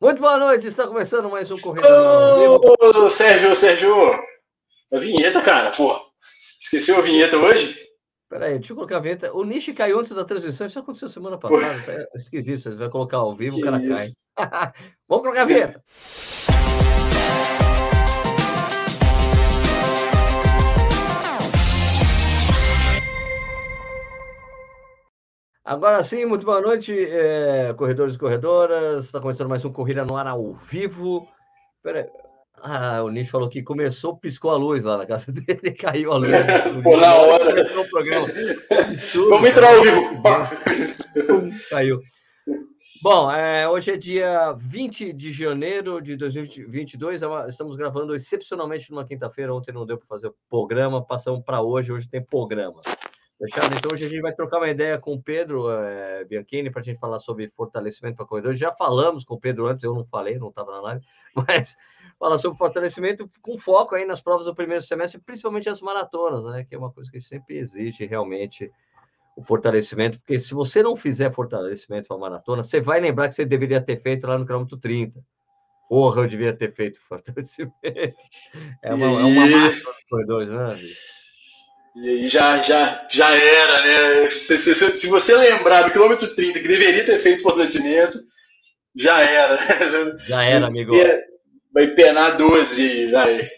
Muito boa noite, está começando mais um Correio. Ô, Sérgio, Sérgio, a vinheta, cara, pô. Esqueceu a vinheta hoje? Peraí, deixa eu colocar a vinheta. O Nishi caiu antes da transmissão, isso aconteceu semana passada. Tá esquisito, você vai colocar ao vivo, que o cara isso? cai. Vamos colocar a vinheta. Agora sim, muito boa noite, é, corredores e corredoras. Está começando mais um Corrida no Ar ao vivo. Pera Ah, o Nish falou que começou, piscou a luz lá na casa dele, caiu a luz. Pô, na hora. O programa. Absurdo, Vamos entrar ao vivo. caiu. Bom, é, hoje é dia 20 de janeiro de 2022. É estamos gravando excepcionalmente numa quinta-feira. Ontem não deu para fazer o programa, passamos para hoje. Hoje tem programa. Fechado? Então hoje a gente vai trocar uma ideia com o Pedro é, Bianchini para a gente falar sobre fortalecimento para corredores. Já falamos com o Pedro antes, eu não falei, não estava na live, mas falar sobre fortalecimento com foco aí nas provas do primeiro semestre, principalmente as maratonas, né? Que é uma coisa que sempre exige realmente o fortalecimento, porque se você não fizer fortalecimento para maratona, você vai lembrar que você deveria ter feito lá no quilômetro 30. Porra, eu devia ter feito fortalecimento. É uma, é uma marca dos corredores, né, bicho? E aí já, já, já era, né? Se, se, se, você lembrar do quilômetro 30 que deveria ter feito fortalecimento, já era. Já era, amigo. Vai penar 12, já é.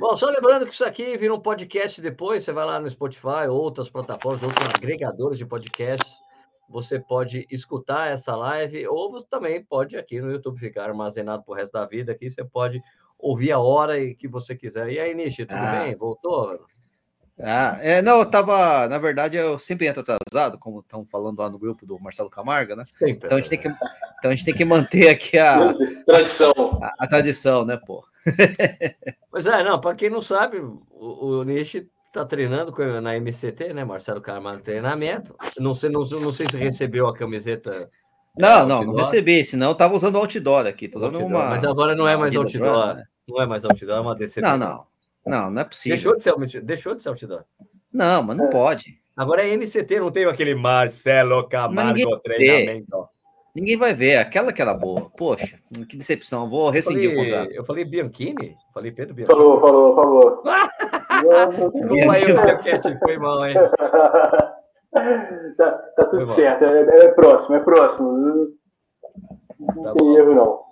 Bom, só lembrando que isso aqui vira um podcast depois, você vai lá no Spotify, outras plataformas, outros agregadores de podcasts, você pode escutar essa live, ou também pode aqui no YouTube ficar armazenado pro resto da vida, aqui você pode ouvir a hora que você quiser. E aí, Nishi, tudo ah. bem? Voltou? Ah, é, não, eu tava, na verdade, eu sempre entro atrasado, como estão falando lá no grupo do Marcelo Camargo, né? Sempre. Então a gente tem que, então a gente tem que manter aqui a tradição, a, a tradição, né, pô? pois é, não, para quem não sabe, o, o Nishi tá treinando na MCT, né, Marcelo Camargo treinamento. Não sei, não, não sei se recebeu a camiseta. Não, é, não, não recebi, senão eu tava usando outdoor aqui, tô usando outdoor, uma. Mas agora não é mais outdoor, né? não é mais outdoor, é uma decepção. Não, não. Não, não é possível. Deixou de ser, deixou de ser outdoor. Não, mas não é. pode. Agora é MCT, não tem aquele Marcelo Camargo treinamento. Ninguém vai ver, aquela que era boa. Poxa, que decepção. Vou rescindir falei, o contrato. Eu falei Bianchini? Falei Pedro Bianchini. Falou, falou, falou. Desculpa aí, Bianchetti, foi mal, hein? tá, tá tudo certo, é, é, próximo, é próximo. Não tá tem erro, não.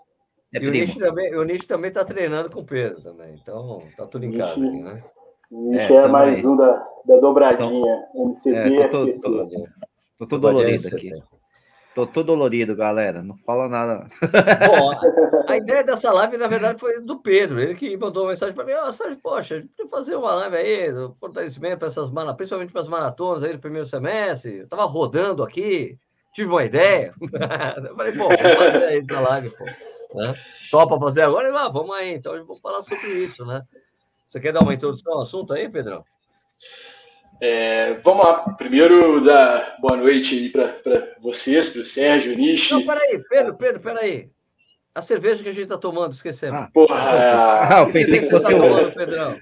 É e o Nish, também, o Nish também tá treinando com o Pedro também, então tá tudo em casa, aqui, né? Nish é, é mais um da, da dobradinha, então, MCB, é, tô, tô, tô, tô, tô dolorido aqui. Tô todo dolorido, galera. Não fala nada. Bom, a, ideia dessa live, na verdade, foi do Pedro. Ele que mandou uma mensagem para mim: Ó, oh, Sérgio, poxa, a gente podia fazer uma live aí, do fortalecimento para essas maratonas, principalmente para as maratonas aí do primeiro semestre. Eu tava rodando aqui, tive uma ideia. Eu falei, pô, vamos fazer essa live, pô. Né? Topa fazer agora? Ah, vamos aí, então vamos falar sobre isso, né? Você quer dar uma introdução ao assunto aí, Pedrão? É, vamos lá. Primeiro, dar boa noite aí para vocês, para o Sérgio, Nishi. Não, peraí, Pedro, Pedro, peraí. A cerveja que a gente está tomando, esquecemos. Ah, porra! Ah, eu pensei que, que fosse tá o. Pedrão?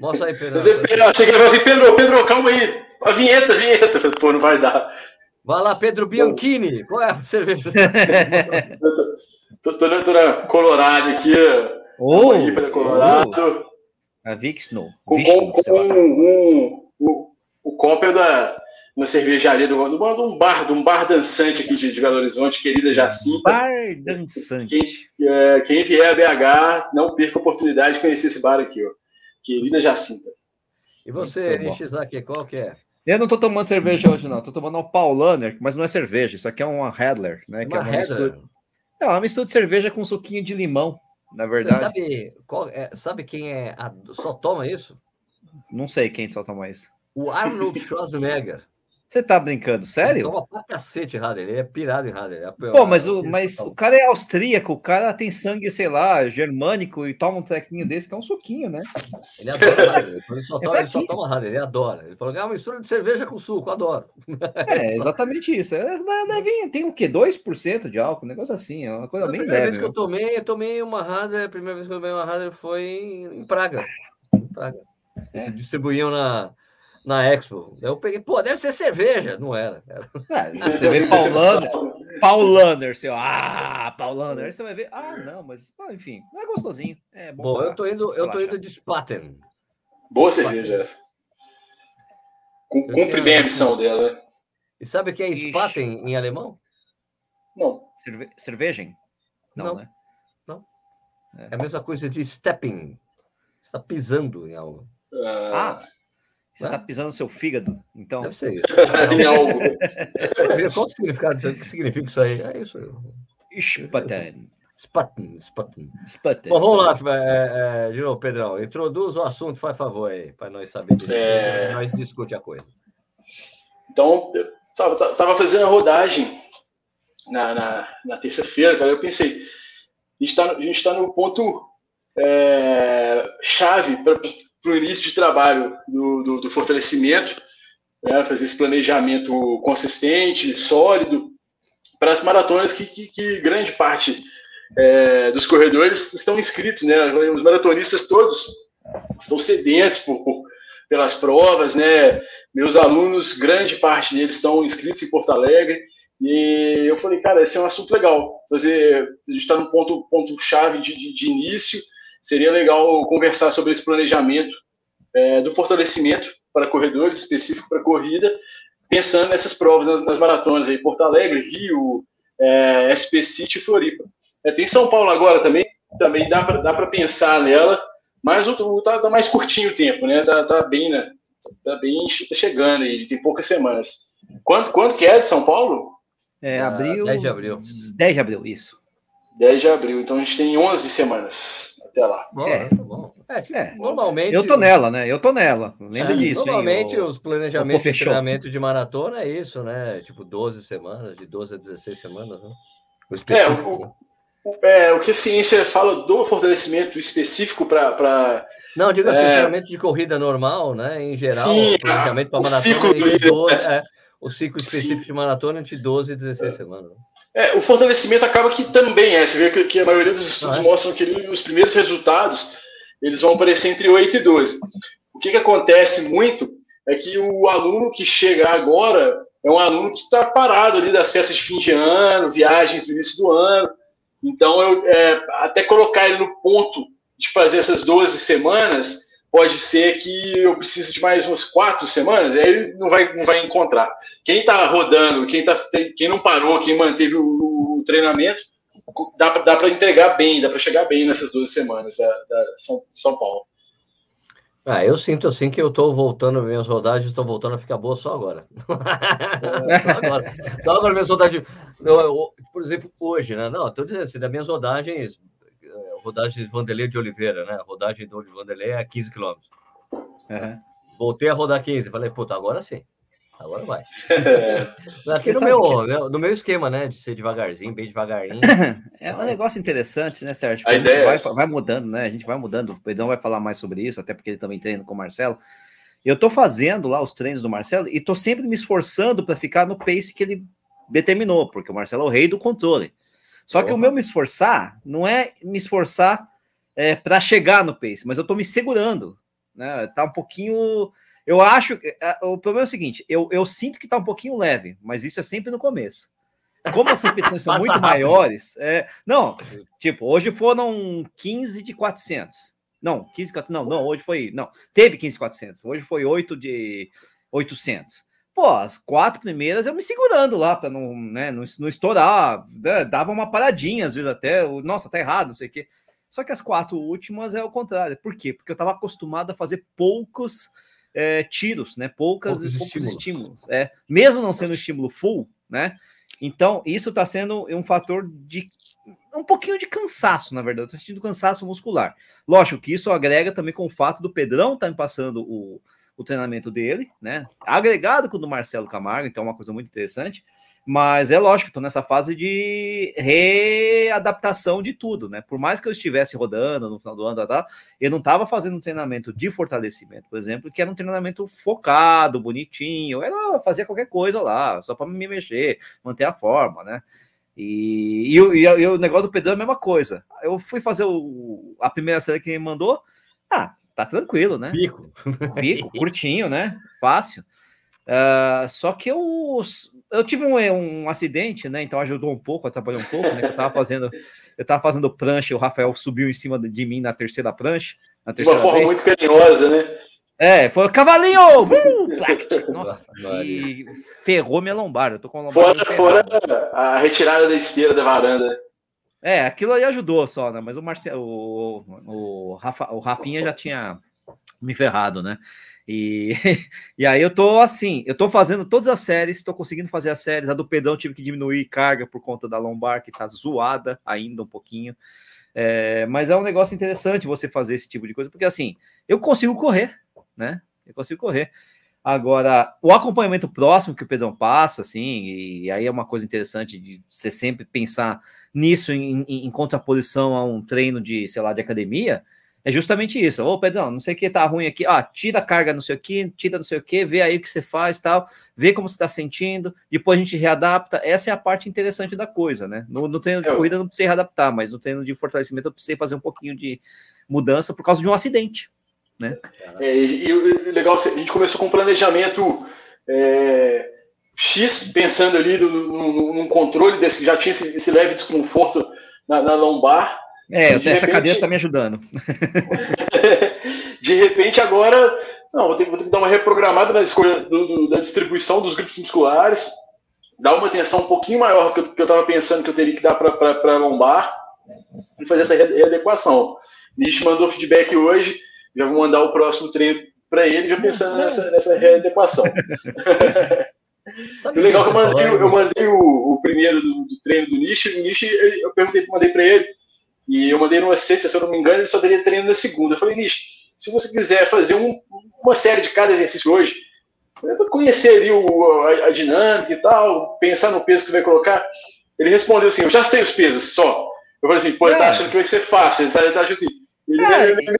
Mostra aí, Pedro. Pedro, cheguei e falei assim: Pedro, Pedro, calma aí. A vinheta, a vinheta. Pô, não vai dar. Vai lá, Pedro Bianchini. Qual é a cerveja? tô, tô, tô, tô na Colorado aqui. Oh, Colorado. Oh. A Vixno. Com, com, com um, um, o copo é da uma cervejaria do, do, um bar, de um bar dançante aqui de, de Belo Horizonte, querida Jacinta. Bar dançante. Quem, é, quem vier a BH, não perca a oportunidade de conhecer esse bar aqui, ó. Querida Jacinta. E você, Nishizaki, qual que é? Eu não tô tomando cerveja hoje, não. Tô tomando um Paulaner, mas não é cerveja. Isso aqui é uma Radler, né? Uma que é uma mistura... É uma mistura de cerveja com suquinho de limão, na verdade. Você sabe, qual, é, sabe quem é a, só toma isso? Não sei quem só toma isso. O Arnold Schwarzenegger. Você tá brincando, sério? Ele toma pra cacete, Rader. Ele é pirado em Rader. É Pô, mas, o, mas o cara é austríaco, o cara tem sangue, sei lá, germânico e toma um trequinho desse que é um suquinho, né? Ele adora. Ele só toma, é ele só toma Rader, ele adora. Ele falou que é uma mistura de cerveja com suco, adoro. É, exatamente isso. É, é, tem o quê? 2% de álcool, um negócio assim, é uma coisa a bem leve. A primeira vez que eu tomei, eu tomei uma Rader, a primeira vez que eu tomei uma Rader foi em Praga. Em Praga. É. Eles distribuíam na na Expo. Eu peguei, pô, deve ser cerveja. Não era. era. É, você vê Paulaner, Paulaner, seu, ah, Paulaner, você vai ver, ah, não, mas, enfim, é gostosinho. É bom, bom eu tô indo, eu tô indo de Spaten. Boa cerveja essa. Cumpre bem a missão dela. Né? E sabe o que é Spaten em alemão? Não. Cerve cervejem? Não, não, né? Não. É. é a mesma coisa de stepping. Você está pisando em algo. Ah, você está pisando no seu fígado, então. Deve ser isso. em algo. Qual o significado disso? O que significa isso aí? É isso. Spaten. Spaten, Spaten. Spaten. Bom, vamos lá, é, é, novo, Pedrão. Introduz o assunto, faz favor aí, para nós saber. É... Nós discute a coisa. Então, eu tava, tava fazendo a rodagem na, na, na terça-feira, cara. Eu pensei, a gente está tá no ponto é, chave para o início de trabalho do, do, do fortalecimento, né, fazer esse planejamento consistente, sólido, para as maratonas que, que, que grande parte é, dos corredores estão inscritos, né? Os maratonistas todos estão sedentos por, por, pelas provas, né? Meus alunos, grande parte deles estão inscritos em Porto Alegre. E eu falei, cara, esse é um assunto legal. Fazer, a gente está no ponto, ponto chave de, de, de, início. Seria legal conversar sobre esse planejamento é, do fortalecimento para corredores, específico para corrida, pensando nessas provas, nas, nas maratonas aí, Porto Alegre, Rio, é, SP City e Floripa. É, tem São Paulo agora também, também dá para dá pensar nela, mas o, tá, tá, mais curtinho o tempo, né? Tá, tá bem, né? Tá bem tá chegando aí, tem poucas semanas. Quanto, quanto que é de São Paulo? É, abril. 10 de abril. 10 de abril, isso. 10 de abril, então a gente tem 11 semanas até lá. Bom, é, tá bom. É, tipo, é, normalmente. Eu tô nela, né? Eu tô nela. Lembra sim, disso. Normalmente hein? os planejamentos de treinamento de maratona é isso, né? Tipo 12 semanas, de 12 a 16 semanas, né? O é, o, é, o que a ciência fala do fortalecimento específico para. Não, diga assim, é... treinamento de corrida normal, né? Em geral, Sim, planejamento para maratona. Ciclo do... 12, é, o ciclo específico Sim. de maratona entre 12 e 16 é. semanas. É, o fortalecimento acaba que também é. Você vê que, que a maioria dos estudos ah, é? mostram que os primeiros resultados eles vão aparecer entre 8 e 12. O que, que acontece muito é que o aluno que chega agora é um aluno que está parado ali das festas de fim de ano, viagens do início do ano. Então, eu, é, até colocar ele no ponto de fazer essas 12 semanas, pode ser que eu precise de mais umas quatro semanas, aí ele não vai, não vai encontrar. Quem está rodando, quem, tá, quem não parou, quem manteve o, o treinamento, dá, para entregar bem, dá para chegar bem nessas 12 semanas da, da São, São Paulo. Ah, eu sinto assim que eu estou voltando, minhas rodagens estão voltando a ficar boas só agora. só agora. Só agora minhas rodagens. Por exemplo, hoje, né? Não, estou dizendo assim, das minhas rodagens, rodagem de Vanderlei de Oliveira, né? rodagem do Vanderlei é 15 quilômetros. Uhum. Voltei a rodar 15. Falei, puta, agora sim. Agora vai. Aqui no meu, que... No meu esquema, né? De ser devagarzinho, bem devagarinho. É um negócio interessante, né, Sérgio? A, a ideia vai, é vai, mudando, né? A gente vai mudando. O Pedrão vai falar mais sobre isso, até porque ele também treina com o Marcelo. Eu tô fazendo lá os treinos do Marcelo e tô sempre me esforçando para ficar no pace que ele determinou, porque o Marcelo é o rei do controle. Só que o meu me esforçar não é me esforçar é, para chegar no pace, mas eu tô me segurando, né? Tá um pouquinho eu acho. É, o problema é o seguinte: eu, eu sinto que está um pouquinho leve, mas isso é sempre no começo. Como as competições são muito rápido. maiores, é, não, tipo, hoje foram 15 de 400. Não, 15 de 400, não, não, hoje foi, não, teve 15 de 400, hoje foi 8 de 800. Pô, as quatro primeiras eu me segurando lá para não, né, não, não estourar, né, dava uma paradinha às vezes até, nossa, tá errado, não sei o quê. Só que as quatro últimas é o contrário. Por quê? Porque eu estava acostumado a fazer poucos é, tiros, né? Poucas, poucos, poucos estímulos. estímulos. É, mesmo não sendo estímulo full, né? Então, isso está sendo um fator de um pouquinho de cansaço, na verdade. Eu tô sentindo cansaço muscular. Lógico que isso agrega também com o fato do Pedrão estar tá me passando o, o treinamento dele, né? Agregado com o do Marcelo Camargo, então é uma coisa muito interessante. Mas é lógico, estou nessa fase de readaptação de tudo, né? Por mais que eu estivesse rodando no final do ano, tá, eu não estava fazendo um treinamento de fortalecimento, por exemplo, que era um treinamento focado, bonitinho, era fazer qualquer coisa lá, só para me mexer, manter a forma, né? E, e, e, e, o negócio do Pedro é a mesma coisa. Eu fui fazer o, a primeira série que ele mandou, ah, tá tranquilo, né? Bico. Bico, curtinho, né? Fácil. Uh, só que eu, eu tive um, um acidente, né? Então ajudou um pouco, atrapalhou um pouco, né? Eu tava fazendo, eu tava fazendo prancha, o Rafael subiu em cima de mim na terceira prancha. Na terceira uma forma vez. muito carinhosa, né? É, foi o cavalinho! Uh, Nossa, e ferrou minha lombar. Eu tô com a lombar. Fora, fora a retirada da esteira da varanda. É, aquilo aí ajudou só, né? Mas o Marcelo, o, o, Rafa, o Rafinha já tinha me ferrado, né? E, e aí eu tô assim, eu tô fazendo todas as séries, tô conseguindo fazer as séries. A do Pedrão tive que diminuir carga por conta da lombar, que tá zoada ainda um pouquinho. É, mas é um negócio interessante você fazer esse tipo de coisa, porque assim, eu consigo correr, né? Eu consigo correr. Agora, o acompanhamento próximo que o Pedrão passa, assim, e aí é uma coisa interessante de você sempre pensar nisso em, em, em contraposição a um treino de, sei lá, de academia, é justamente isso. Ô, Pedrão, não sei o que tá ruim aqui. Ah, tira a carga, não sei o que, tira não sei o que, vê aí o que você faz tal, vê como você tá sentindo, depois a gente readapta. Essa é a parte interessante da coisa, né? No, no treino de corrida não precisa readaptar, mas no treino de fortalecimento eu precisei fazer um pouquinho de mudança por causa de um acidente, né? É, e, o legal, a gente começou com um planejamento é, X, pensando ali no, num controle desse, que já tinha esse, esse leve desconforto na, na lombar, é, essa repente... cadeira tá me ajudando. de repente, agora, não, vou ter, vou ter, que dar uma reprogramada na escolha do, do, da distribuição dos grupos musculares, dar uma atenção um pouquinho maior que eu, que eu tava pensando que eu teria que dar para lombar e fazer essa readequação. Nish mandou feedback hoje, já vou mandar o próximo treino para ele, já pensando nessa, nessa readequação. o legal é que eu mandei, eu mandei o, o primeiro do, do, treino do Nish, o Nish, eu perguntei, mandei para ele, e eu mandei numa sexta, se eu não me engano, ele só teria treino na segunda. Eu falei, Nish, se você quiser fazer um, uma série de cada exercício hoje, para conhecer ali o, a, a, dinâmica e tal, pensar no peso que você vai colocar. Ele respondeu assim: Eu já sei os pesos só. Eu falei assim: Pô, ele tá é. achando que vai ser fácil. Ele tá, ele tá achando assim. Ele, é. ele, ele,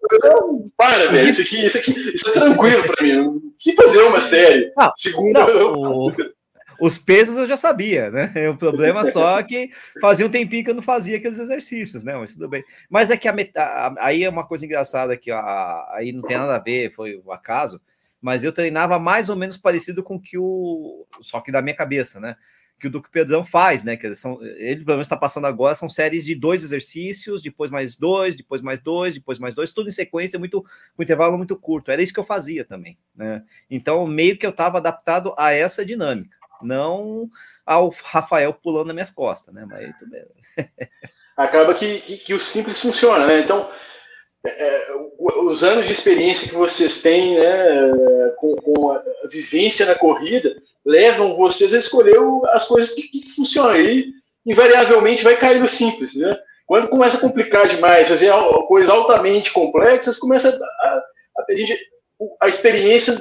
para, velho. Isso aqui, isso aqui, isso é tranquilo para mim. Que fazer uma série? Não, Segunda. Não, o, os pesos eu já sabia, né? O problema só é que fazia um tempinho que eu não fazia aqueles exercícios, né? Mas tudo bem. Mas é que a metade, aí é uma coisa engraçada que a, aí não tem nada a ver, foi o acaso, mas eu treinava mais ou menos parecido com que o. Só que da minha cabeça, né? Que o Duque Pedrão faz, né? Que são, ele pelo menos está passando agora, são séries de dois exercícios, depois mais dois, depois mais dois, depois mais dois, tudo em sequência, muito com intervalo muito curto. Era isso que eu fazia também, né? Então, meio que eu estava adaptado a essa dinâmica não ao Rafael pulando nas minhas costas, né? Mas tudo bem. Acaba que, que, que, o simples funciona, né? Então, é, é os anos de experiência que vocês têm, né, com, com, a vivência na corrida, levam vocês a escolher as coisas que, que funcionam. aí invariavelmente, vai cair no simples, né? Quando começa a complicar demais, fazer coisas altamente complexas, começa a, a, a, gente, a experiência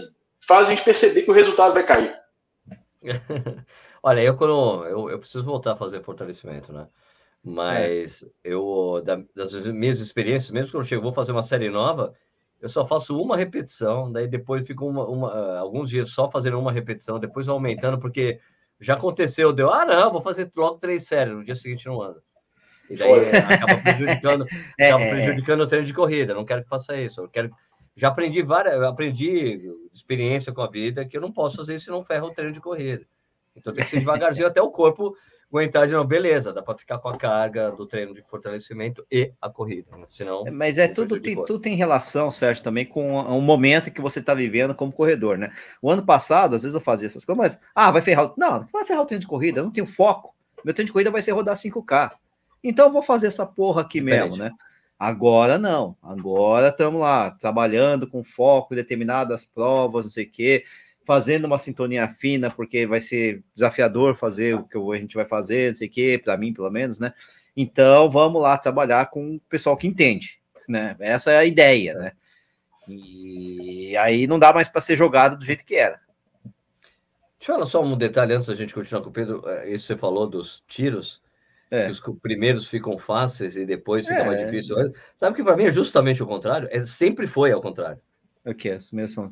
faz a gente perceber que o resultado vai cair. Olha, eu quando eu, eu, preciso voltar a fazer fortalecimento, né? Mas é. eu, da, das minhas experiências, mesmo quando eu chego, vou fazer uma série nova, eu só faço uma repetição, daí depois fico uma, uma, ah, alguns dias só fazendo uma repetição, depois aumentando, porque já aconteceu, deu, ah, não, vou fazer logo três séries, no dia seguinte não anda. E daí acaba prejudicando, é, acaba prejudicando o treino de corrida. Não quero que faça isso. Eu quero. Já aprendi várias, aprendi experiência com a vida que eu não posso fazer isso se não ferra o treino de corrida. Então tem que ser devagarzinho até o corpo aguentar de novo. Beleza, dá para ficar com a carga do treino de fortalecimento e a corrida. Né? Senão, é, Mas é tudo tem, tudo tem relação, Sérgio, também com o momento que você está vivendo como corredor, né? O ano passado, às vezes eu fazia essas coisas, mas ah, vai ferrar. Não, vai ferrar o treino de corrida, eu não tenho foco. Meu treino de corrida vai ser rodar 5K. Então eu vou fazer essa porra aqui mesmo, né? Agora não. Agora estamos lá, trabalhando com foco em determinadas provas, não sei o quê fazendo uma sintonia fina, porque vai ser desafiador fazer o que a gente vai fazer, não sei o quê, para mim, pelo menos, né? Então, vamos lá trabalhar com o pessoal que entende, né? Essa é a ideia, né? E aí não dá mais para ser jogado do jeito que era. Deixa eu falar só um detalhe antes da gente continuar com o Pedro. É, isso você falou dos tiros, é. os primeiros ficam fáceis e depois fica é. mais difícil. Sabe que para mim é justamente o contrário? É, sempre foi ao contrário. O que? Mesmas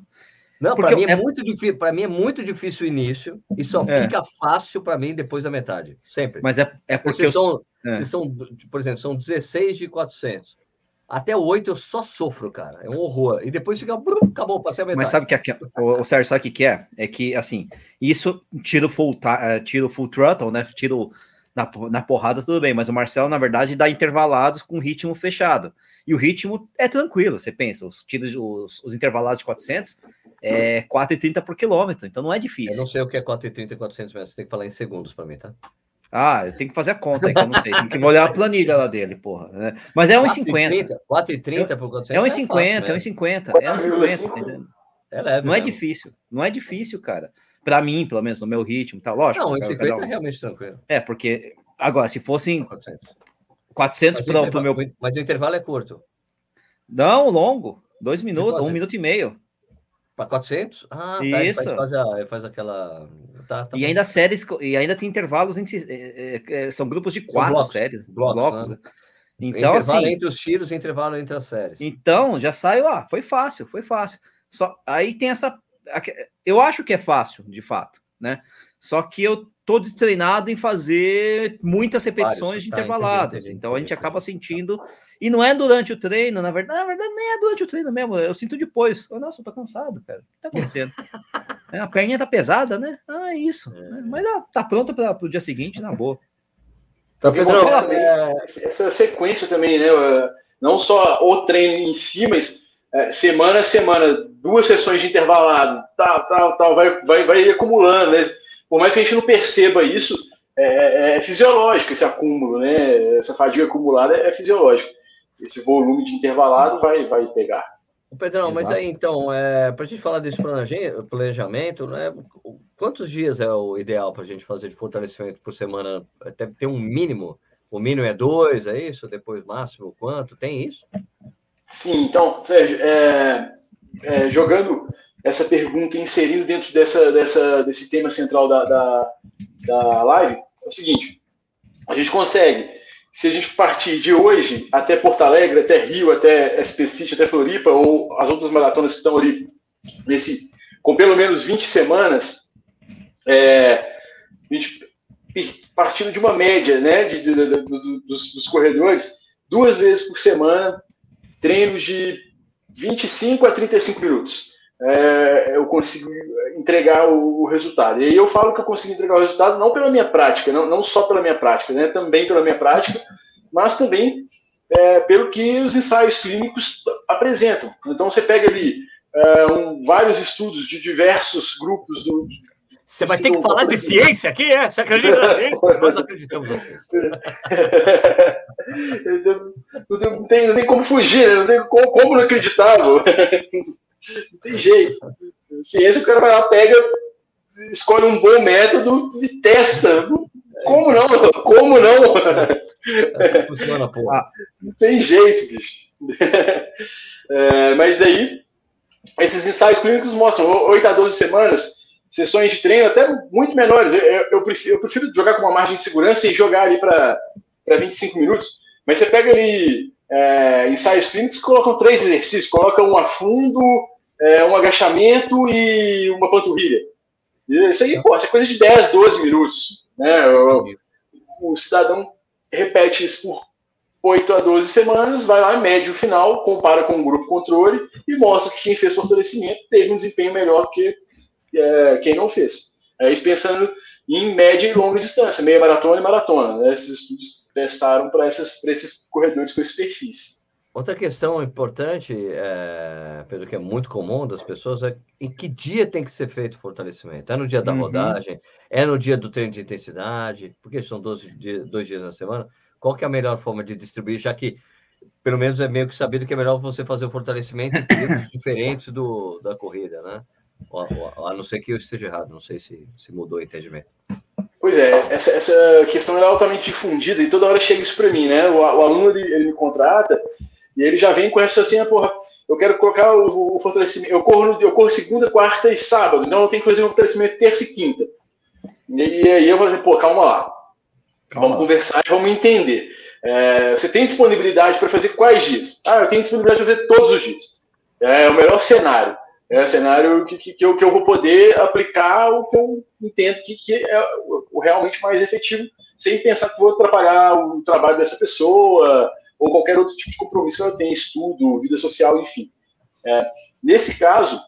não, para mim é, é, muito difícil. Para mim é muito difícil o início e só é. fica fácil para mim depois da metade, sempre. Mas é, é porque, são, é. se são, por exemplo, são 16 de 400. Até o 8 eu só sofro, cara. É um horror. E depois fica. Brum, acabou, passei a metade. Mas sabe o que é? O, Sérgio, sabe o que é? É que, assim, isso tira o full, tira o full throttle, né? Tira o, na, na porrada, tudo bem. Mas o Marcelo, na verdade, dá intervalados com ritmo fechado. E o ritmo é tranquilo, você pensa. Os tiros, os, os intervalados de 400 é 4,30 por quilômetro, então não é difícil. Eu não sei o que é 4,30 e 400 metros, você tem que falar em segundos para mim, tá? Ah, eu tenho que fazer a conta aí, que eu não sei. Tem que olhar a planilha lá dele, porra. Né? Mas é 1,50. 4,30 por 400 É 1,50, é 1,50. É 1,50. É leve. Não é difícil. Não é difícil, cara. Para mim, pelo menos, no meu ritmo, tá lógico. Não, 1,50 um... é realmente tranquilo. É, porque agora, se fossem 400, 400 para o meu. Mas o intervalo é curto. Não, longo. Dois minutos, um minuto e meio. Para 400? Ah, tá, Isso. Faz, faz, a, faz aquela. Tá, tá e ainda séries, e ainda tem intervalos, em, é, é, são grupos de quatro blocos, séries, blocos. blocos né? Então, intervalo assim, entre os tiros, intervalo entre as séries. Então, já saiu, ah, foi fácil, foi fácil. Só aí tem essa. Eu acho que é fácil, de fato, né? Só que eu tô destreinado em fazer muitas repetições de tá, intervalados. Entendi, entendi, então a gente acaba sentindo. E não é durante o treino, na verdade, na verdade, nem é durante o treino mesmo. Eu sinto depois. Oh, nossa, eu tô cansado, cara. O que tá acontecendo? é, a perninha tá pesada, né? Ah, é isso. É. Mas ah, tá pronta para o dia seguinte, na boa. Então, Pedro, essa, essa sequência também, né? Não só o treino em si, mas é, semana a semana, duas sessões de intervalado, tal, tal, tal, vai, vai, vai acumulando, né? Por mais que a gente não perceba isso, é, é, é fisiológico esse acúmulo, né? Essa fadiga acumulada é, fisiológica. Esse volume de intervalado vai, vai pegar. Pedrão, Exato. mas aí então, é, para a gente falar desse planejamento, né, quantos dias é o ideal para a gente fazer de fortalecimento por semana? Deve ter um mínimo. O mínimo é dois, é isso? Depois máximo quanto? Tem isso? Sim, então, Sérgio, é, é, jogando essa pergunta inserindo dentro dessa, dessa, desse tema central da, da, da live é o seguinte: a gente consegue, se a gente partir de hoje até Porto Alegre, até Rio, até SP City, até Floripa, ou as outras maratonas que estão ali, nesse, com pelo menos 20 semanas, é, a gente, partindo de uma média né, de, de, de, dos, dos corredores, duas vezes por semana, treinos de 25 a 35 minutos é, eu consigo entregar o, o, resultado. E aí eu falo que eu consigo entregar o resultado não pela minha prática, não, não só pela minha prática, né, também pela minha prática, mas também é, pelo que os ensaios clínicos apresentam. Então você pega ali é, um, vários estudos de diversos grupos do, você vai ter que falar de ciência aqui, é? Você acredita na ciência? Nós acreditamos na ciência. Não tem, não tem como fugir, né? não tem como, como não acreditar. Não tem jeito. Ciência, o cara vai lá, pega, escolhe um bom método e testa. Como não? Como não? Funciona, porra. Não tem jeito, bicho. É, mas aí, esses ensaios clínicos mostram 8 a 12 semanas, sessões de treino até muito menores. Eu, eu, prefiro, eu prefiro jogar com uma margem de segurança e jogar ali para 25 minutos. Mas você pega ali é, ensaios clínicos colocam três exercícios, colocam um a fundo, é, um agachamento e uma panturrilha. Isso aí, pô, é coisa de 10, 12 minutos. Né? O, o cidadão repete isso por 8 a 12 semanas, vai lá, mede o final, compara com o grupo controle e mostra que quem fez fortalecimento teve um desempenho melhor que é, quem não fez. É isso pensando em média e longa distância, meia maratona e maratona. Né? Esses estudos testaram para esses corredores com esse perfis. Outra questão importante, é, Pedro, que é muito comum das pessoas, é em que dia tem que ser feito o fortalecimento? É no dia da uhum. rodagem? É no dia do treino de intensidade? Porque são dois dias, dois dias na semana. Qual que é a melhor forma de distribuir, já que, pelo menos, é meio que sabido que é melhor você fazer o fortalecimento em períodos diferentes do, da corrida, né? A não ser que eu esteja errado, não sei se, se mudou o entendimento. Pois é, essa, essa questão é altamente difundida e toda hora chega isso para mim, né? O, o aluno ele, ele me contrata e ele já vem com essa assim, ah, porra, eu quero colocar o, o fortalecimento. Eu corro, eu corro segunda, quarta e sábado, então eu tenho que fazer um fortalecimento terça e quinta. E, aí eu falei, pô, calma lá. Calma. Vamos conversar e vamos entender. É, você tem disponibilidade para fazer quais dias? Ah, eu tenho disponibilidade para fazer todos os dias. É o melhor cenário. É o cenário que, que, que, eu, que eu vou poder aplicar o que eu entendo que, que é o, o realmente mais efetivo, sem pensar que vou atrapalhar o trabalho dessa pessoa, ou qualquer outro tipo de compromisso que ela tem, estudo, vida social, enfim. É, nesse caso,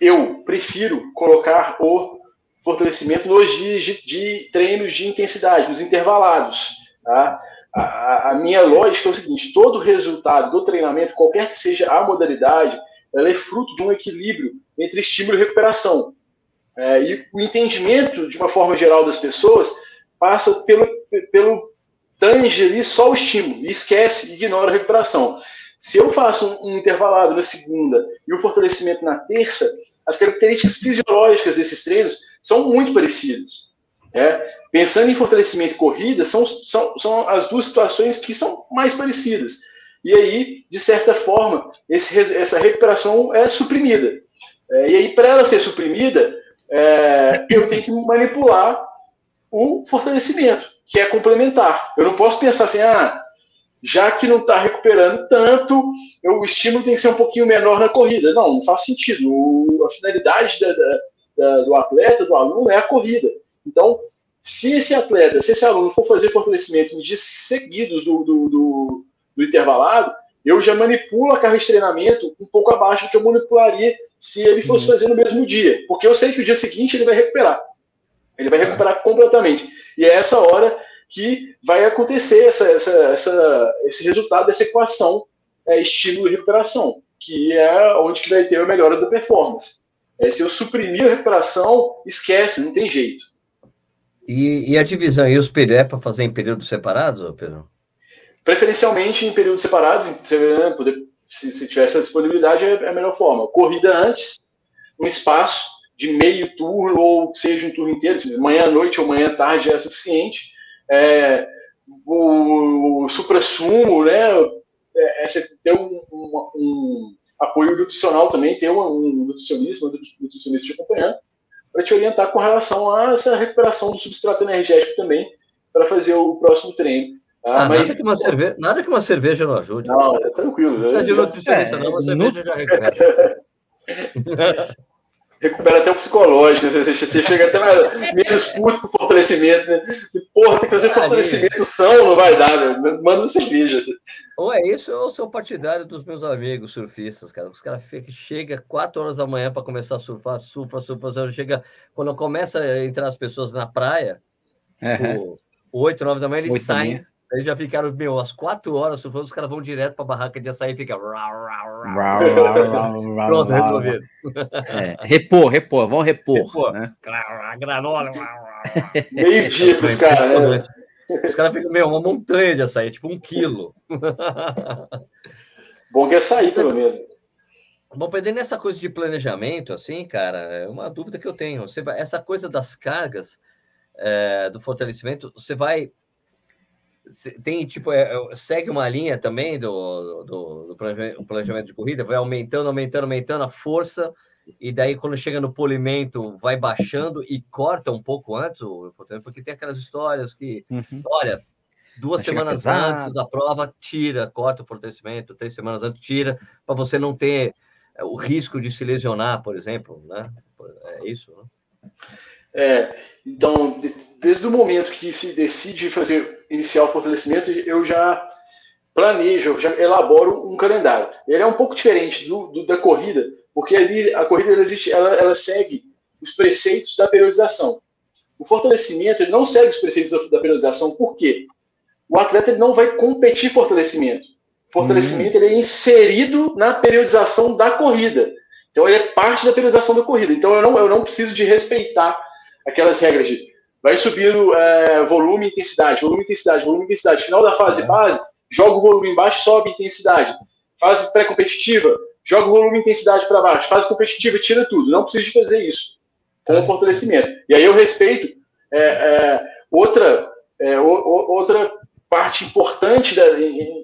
eu prefiro colocar o fortalecimento nos dias de, de treinos de intensidade, nos intervalados. Tá? A, a, minha lógica é o seguinte: todo resultado do treinamento, qualquer que seja a modalidade, ela é fruto de um equilíbrio entre estímulo e recuperação. É, e o entendimento, de uma forma geral, das pessoas passa pelo, pelo tange ali só o estímulo e esquece, ignora a recuperação. Se eu faço um, um intervalado na segunda e o fortalecimento na terça, as características fisiológicas desses treinos são muito parecidas. Né? Pensando em fortalecimento e corrida, são, são, são as duas situações que são mais parecidas. E aí, de certa forma, esse, essa recuperação é suprimida. É, e aí, para ela ser suprimida, é, eu tenho que manipular o fortalecimento, que é complementar. Eu não posso pensar assim, ah, já que não está recuperando tanto, eu, o estímulo tem que ser um pouquinho menor na corrida. Não, não faz sentido. O, a finalidade da, da, da, do atleta, do aluno, é a corrida. Então, se esse atleta, se esse aluno for fazer fortalecimento em dias seguidos do, do, do, do intervalado, eu já manipulo a carga de treinamento um pouco abaixo do que eu manipularia se ele fosse uhum. fazer no mesmo dia. Porque eu sei que o dia seguinte ele vai recuperar. Ele vai recuperar completamente. E é essa hora que vai acontecer essa, essa, essa, esse resultado dessa equação é, estímulo e recuperação, que é onde que vai ter a melhora da performance. É, se eu suprimir a recuperação, esquece, não tem jeito. E, e a divisão e os períodos é para fazer em períodos separados, Pedro? Preferencialmente em períodos separados, poder, se, se tiver essa disponibilidade, é, é a melhor forma. Corrida antes, um espaço de meio turno, ou seja, um turno inteiro, manhã, noite ou manhã, tarde é suficiente é, o, o supra-sumo, né? É, é você ter um, um, um, apoio nutricional também, ter um, um nutricionista, um nutricionista te acompanhando, para te orientar com relação a essa recuperação do substrato energético também, para fazer o próximo treino. Tá? Ah, Mas, nada, que uma cerveja, nada que uma cerveja não ajude. Não, é tranquilo. Não precisa de nutricionista, é, não, uma cerveja já recupera. recupera até o psicológico, né? você, você chega até mais, menos puto com fortalecimento, né? Porra, tem que fazer fortalecimento são, não vai dar, né? Manda uma cerveja. Ou é isso, ou eu sou partidário dos meus amigos surfistas, cara. Os caras chegam 4 horas da manhã para começar a surfar, surfa, surfa, chega. Quando começa a entrar as pessoas na praia, uhum. 8, 9 da manhã, eles saem. Eles já ficaram, meu, às quatro horas, se os caras vão direto para a barraca de açaí e fica. Pronto, resolvido. É, repor, repor, vamos repor. repor. Né? Granola. Meio-dia para os caras, né? Os caras ficam, meu, uma montanha de açaí, tipo um quilo. Bom que é açaí, pelo menos. Bom, Pedro, nessa coisa de planejamento, assim, cara, é uma dúvida que eu tenho. Você vai, essa coisa das cargas é, do fortalecimento, você vai tem tipo é, é, segue uma linha também do, do, do planejamento, de corrida vai aumentando aumentando aumentando a força e daí quando chega no polimento vai baixando e corta um pouco antes porque tem aquelas histórias que uhum. olha duas vai semanas antes da prova tira corta o fortalecimento três semanas antes tira para você não ter é, o risco de se lesionar por exemplo né é isso né? É então desde o momento que se decide fazer iniciar o fortalecimento, eu já planejo, já elaboro um calendário. Ele é um pouco diferente do, do da corrida, porque ali a corrida ela, existe, ela, ela, segue os preceitos da periodização. O fortalecimento ele não segue os preceitos da, da periodização, por quê? O atleta ele não vai competir fortalecimento. O fortalecimento uhum. ele é inserido na periodização da corrida. Então ele é parte da periodização da corrida. Então eu não, eu não preciso de respeitar aquelas regras de vai subindo é, volume e intensidade, volume e intensidade, volume e intensidade. Final da fase é. base, joga o volume embaixo, sobe intensidade. Fase pré-competitiva, joga o volume e intensidade para baixo. Fase competitiva, tira tudo. Não precisa de fazer isso com o fortalecimento. E aí eu respeito é, é outra, é, o, outra parte importante da,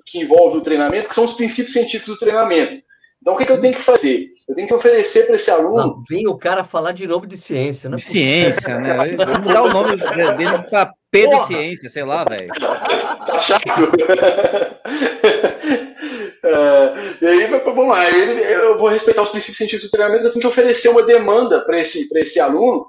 que envolve o treinamento, que são os princípios científicos do treinamento. Então, o que, que eu tenho que fazer? Eu tenho que oferecer para esse aluno. Não, vem o cara falar de novo de ciência, né? De ciência, né? Vamos mudar o nome dele para Pedro Porra. Ciência, sei lá, velho. tá chato. é, e aí, vamos lá, eu vou respeitar os princípios científicos do treinamento, eu tenho que oferecer uma demanda para esse, esse aluno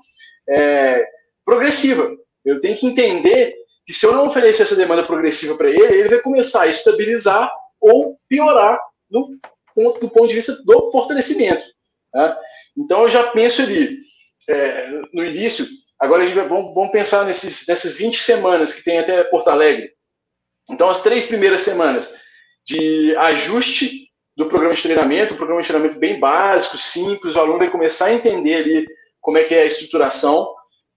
é, progressiva. Eu tenho que entender que se eu não oferecer essa demanda progressiva para ele, ele vai começar a estabilizar ou piorar no ponto, do ponto de vista do fortalecimento. Né? Então, eu já penso ali, é, no início, agora a gente vai, vamos, vamos pensar nesses, nessas 20 semanas que tem até Porto Alegre. Então, as três primeiras semanas de ajuste do programa de treinamento, um programa de treinamento bem básico, simples, o aluno vai começar a entender ali como é que é a estruturação.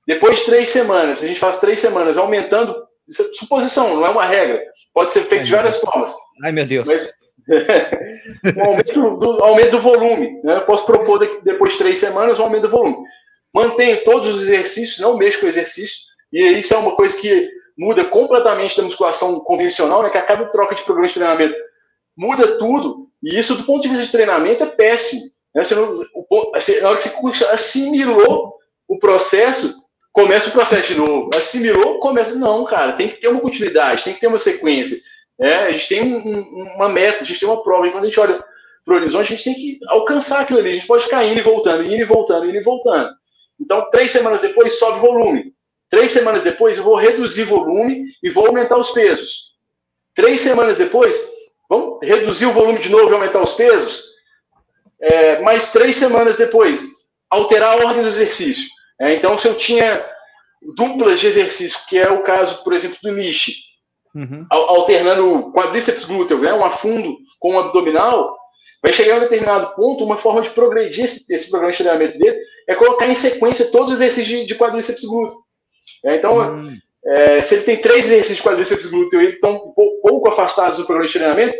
Depois de três semanas, a gente faz três semanas aumentando, é suposição, não é uma regra, pode ser feito Ai, de várias formas. Ai, meu Deus. Mas, um aumento do, aumento do volume. Né? Eu posso propor daqui, depois de três semanas um aumento do volume. Mantenho todos os exercícios, não mexo com exercício, e isso é uma coisa que muda completamente da musculação convencional, né? que a cada troca de programa de treinamento muda tudo, e isso, do ponto de vista de treinamento, é péssimo. Né? Você não, o, assim, na hora que você assimilou o processo, começa o processo de novo. Assimilou, começa. Não, cara, tem que ter uma continuidade, tem que ter uma sequência. Né? A gente tem um, uma meta, a gente tem uma prova, e quando a gente olha para o horizonte, a gente tem que alcançar aquilo ali. A gente pode ficar indo e voltando, indo e voltando, indo e voltando. Então, três semanas depois, sobe volume. Três semanas depois, eu vou reduzir volume e vou aumentar os pesos. Três semanas depois, Vamos reduzir o volume de novo e aumentar os pesos? É, mais três semanas depois, alterar a ordem do exercício. É, então, se eu tinha duplas de exercício, que é o caso, por exemplo, do Nishi, uhum. alternando quadríceps glúteo, né, um afundo com um abdominal, vai chegar a um determinado ponto, uma forma de progredir esse, esse programa de treinamento dele é colocar em sequência todos os exercícios de, de quadríceps glúteo. É, então, uhum. É, se ele tem três exercícios de quadríceps glúteo e eles estão um pouco afastados do programa de treinamento,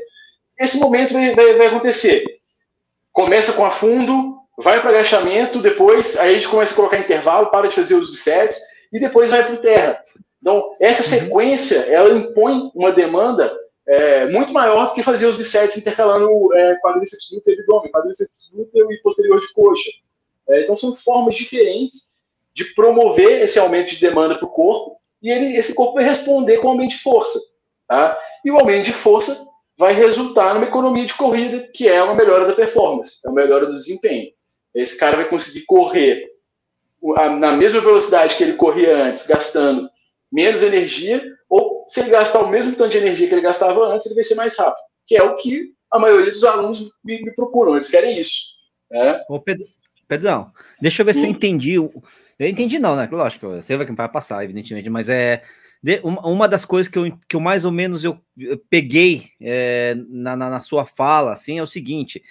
esse momento vai, vai, vai acontecer. Começa com afundo, vai para agachamento, depois aí a gente começa a colocar intervalo, para de fazer os bisets e depois vai para o terra. Então, essa uhum. sequência, ela impõe uma demanda é, muito maior do que fazer os bisets intercalando é, quadríceps glúteo e abdômen, quadríceps glúteo e posterior de coxa. É, então, são formas diferentes de promover esse aumento de demanda para o corpo e ele, esse corpo vai responder com aumento de força. Tá? E o aumento de força vai resultar numa economia de corrida, que é uma melhora da performance, é uma melhora do desempenho. Esse cara vai conseguir correr na mesma velocidade que ele corria antes, gastando menos energia, ou se ele gastar o mesmo tanto de energia que ele gastava antes, ele vai ser mais rápido, que é o que a maioria dos alunos me, me procuram, eles querem isso. Né? Ô, Pedro, Pedrão, deixa eu ver Sim. se eu entendi. Eu entendi, não, né? Lógico, que vai passar, evidentemente, mas é. Uma das coisas que eu, que eu mais ou menos eu peguei é, na, na, na, sua fala, assim, é o seguinte: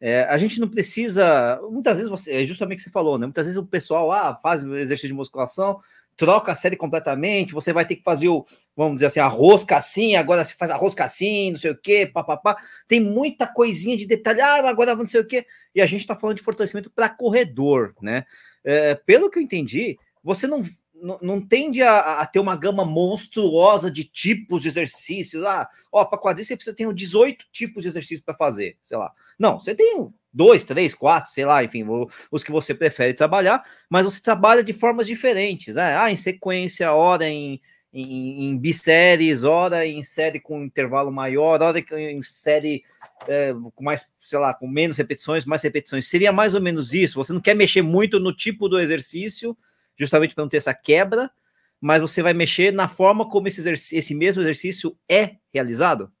é, a gente não precisa. Muitas vezes você, é justamente o que você falou, né? Muitas vezes o pessoal ah, faz exercício de musculação, troca a série completamente, você vai ter que fazer o, vamos dizer assim, arroz cassim, agora você faz arroz cassim, não sei o quê, papapá. Tem muita coisinha de detalhe, ah, agora não sei o quê. E a gente está falando de fortalecimento para corredor, né? É, pelo que eu entendi, você não, não, não tende a, a, ter uma gama monstruosa de tipos de exercícios. Ah, ó, para quadríceps eu tenho 18 tipos de exercícios para fazer, sei lá. Não, você tem dois, três, quatro, sei lá, enfim, os que você prefere trabalhar, mas você trabalha de formas diferentes, né? Ah, em sequência, hora em, em, em bisséries, hora em série com intervalo maior, hora em série é, com mais, sei lá, com menos repetições, mais repetições. Seria mais ou menos isso. Você não quer mexer muito no tipo do exercício, justamente para não ter essa quebra, mas você vai mexer na forma como esse, esse mesmo exercício é realizado?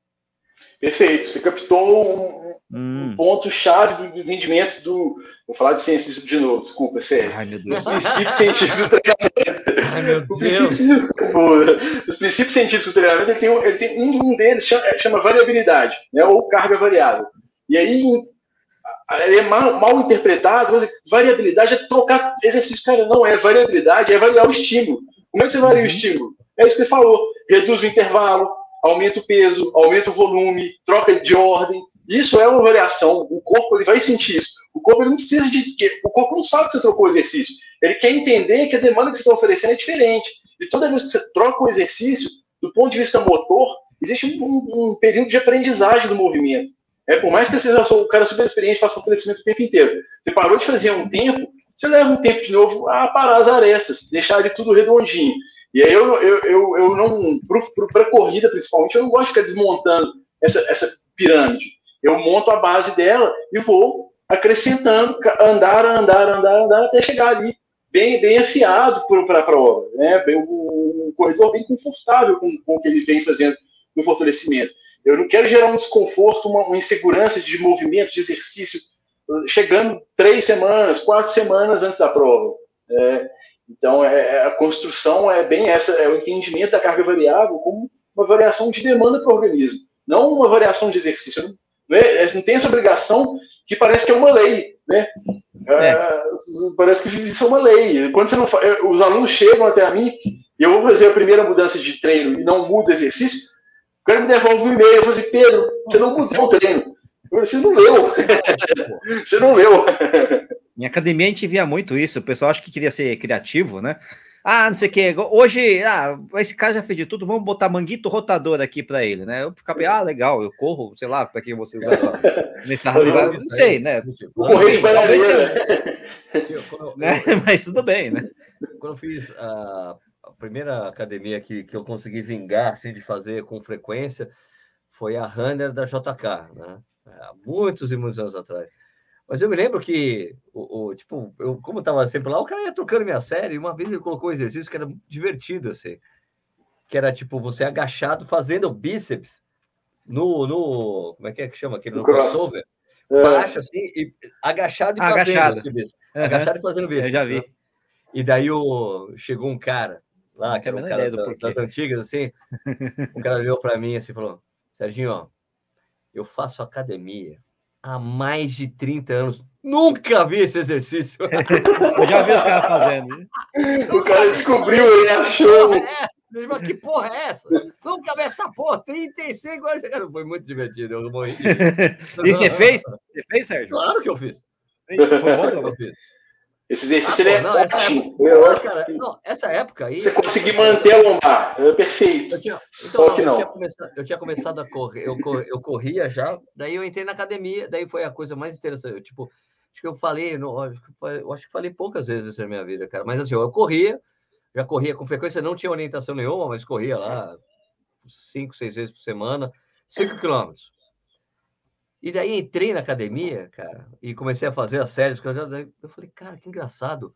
Perfeito. Você captou um, hum. um ponto-chave do, rendimento do. Vou falar de ciência de novo, desculpa, sério. Ai, meu Deus. Os princípios científicos do treinamento. Ai, meu Deus. os princípios científicos do treinamento, ele tem, um, ele tem um, um deles, chama, chama variabilidade, né, ou carga variável. E aí, ele é mal, mal interpretado, mas variabilidade é trocar exercício. Cara, não é variabilidade, é variar o estímulo. Como é que você varia uhum. o estímulo? É isso que ele falou. Reduz o intervalo, aumenta o peso, aumenta o volume, troca de ordem. Isso é uma variação. O corpo ele vai sentir isso. O corpo ele não precisa de. O corpo não sabe que você trocou o exercício. Ele quer entender que a demanda que você está oferecendo é diferente. E toda vez que você troca o exercício, do ponto de vista motor, existe um, um período de aprendizagem do movimento. É, por mais que você seja o cara super experiente, faça fortalecimento o tempo inteiro. Você parou de fazer um tempo, você leva um tempo de novo a parar as arestas, deixar ele tudo redondinho. E aí eu, eu, eu, eu não, para corrida principalmente, eu não gosto de ficar desmontando essa, essa pirâmide. Eu monto a base dela e vou acrescentando, andar, andar, andar, andar, até chegar ali bem, bem afiado para a prova, né? Bem, um, um corredor bem confortável com, com o que ele vem fazendo no fortalecimento. Eu não quero gerar um desconforto, uma, uma insegurança de movimento, de exercício, chegando três semanas, quatro semanas antes da prova. É, então, é, é, a construção é bem essa, é o entendimento da carga variável como uma variação de demanda para o organismo, não uma variação de exercício. Não, é, é, não tem essa obrigação que parece que é uma lei, né? É. Uh, parece que isso é uma lei. Quando você não, os alunos chegam até a mim e eu vou fazer a primeira mudança de treino e não muda exercício, o cara me devolve um e-mail, eu falo assim, Pedro, você não mudou o treino. Você não leu. você não leu. Em academia a gente via muito isso, o pessoal acha que queria ser criativo, né? Ah, não sei o que. Hoje, ah, esse cara já fez de tudo, vamos botar manguito rotador aqui para ele, né? Eu ficava, ah, legal, eu corro, sei lá, para que você usa essa, nessa realidade, não sei, né? Correr né? Mas tudo bem, né? Quando eu fiz a, a primeira academia que, que eu consegui vingar, assim, de fazer com frequência, foi a Runner da JK, né? Há muitos e muitos anos atrás. Mas eu me lembro que, o, o tipo, eu, como estava sempre lá, o cara ia trocando minha série, e uma vez ele colocou um exercício que era divertido, assim, que era, tipo, você agachado fazendo bíceps no, no como é que é que chama aquele, no, crossover, é. baixo, assim, e agachado e fazendo agachado. Assim, uhum. agachado e fazendo bíceps. Eu já vi. Né? E daí o, chegou um cara lá, que era um cara da, das antigas, assim, o cara olhou para mim assim e falou, Serginho, ó, eu faço academia há mais de 30 anos. Nunca vi esse exercício. Eu já vi os caras fazendo. O cara descobriu, ele achou. É, que porra é essa? Nunca vi essa porra. 35 anos. Cara, foi muito divertido. Eu morri. e você fez? Você fez, Sérgio? Claro que eu fiz. Foi bom que eu fiz. Esse exercício ah, é não, ótimo. Essa época, cara, não, essa época aí. Você conseguir manter a lombar, é perfeito. Tinha, então, Só que não. Eu tinha, começado, eu tinha, começado, a correr, eu, eu corria já, daí eu entrei na academia, daí foi a coisa mais interessante. Eu, tipo, acho que eu falei, no, eu acho que falei poucas vezes na minha vida, cara. Mas assim, eu corria, já corria com frequência, não tinha orientação nenhuma, mas corria lá cinco, seis vezes por semana, cinco quilômetros. E daí entrei na academia, cara, e comecei a fazer as séries. Eu falei, cara, que engraçado.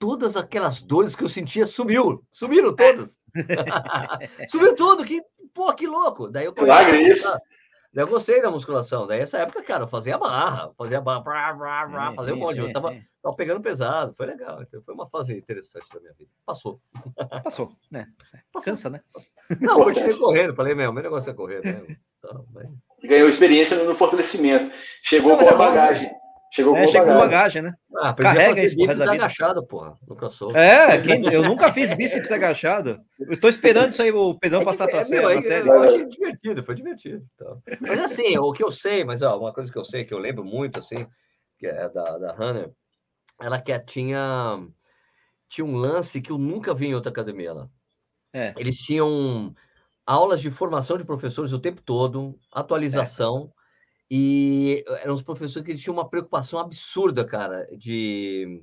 Todas aquelas dores que eu sentia sumiu, sumiram todas. Sumiu tudo, que, pô, que louco. Daí eu comecei isso. Daí eu gostei da musculação. Daí essa época, cara, eu fazia barra, fazia barra, brá, brá, brá, fazia sim, um monte. Sim, eu tava, tava, pegando pesado, foi legal. Então, foi uma fase interessante da minha vida. Passou. Passou, né? Passou. Cansa, né? Não, eu continuei correndo. Falei, meu, meu negócio é correr mesmo. Então, mas ganhou experiência no fortalecimento. Chegou não, com a é bagagem. Chegou é, com bagagem. bagagem, né? Ah, Carrega isso pro resto da vida. agachado, porra. Nunca sou. É, quem, eu nunca fiz bíceps agachado. Eu estou esperando isso aí, o Pedrão é passar para a série. série. Eu achei divertido, foi divertido. Então. Mas assim, o que eu sei, mas ó, uma coisa que eu sei, que eu lembro muito, assim, que é da, da Hannah, ela que tinha, tinha um lance que eu nunca vi em outra academia lá. É. Eles tinham aulas de formação de professores o tempo todo, atualização. Certo. E eram os professores que tinham uma preocupação absurda, cara, de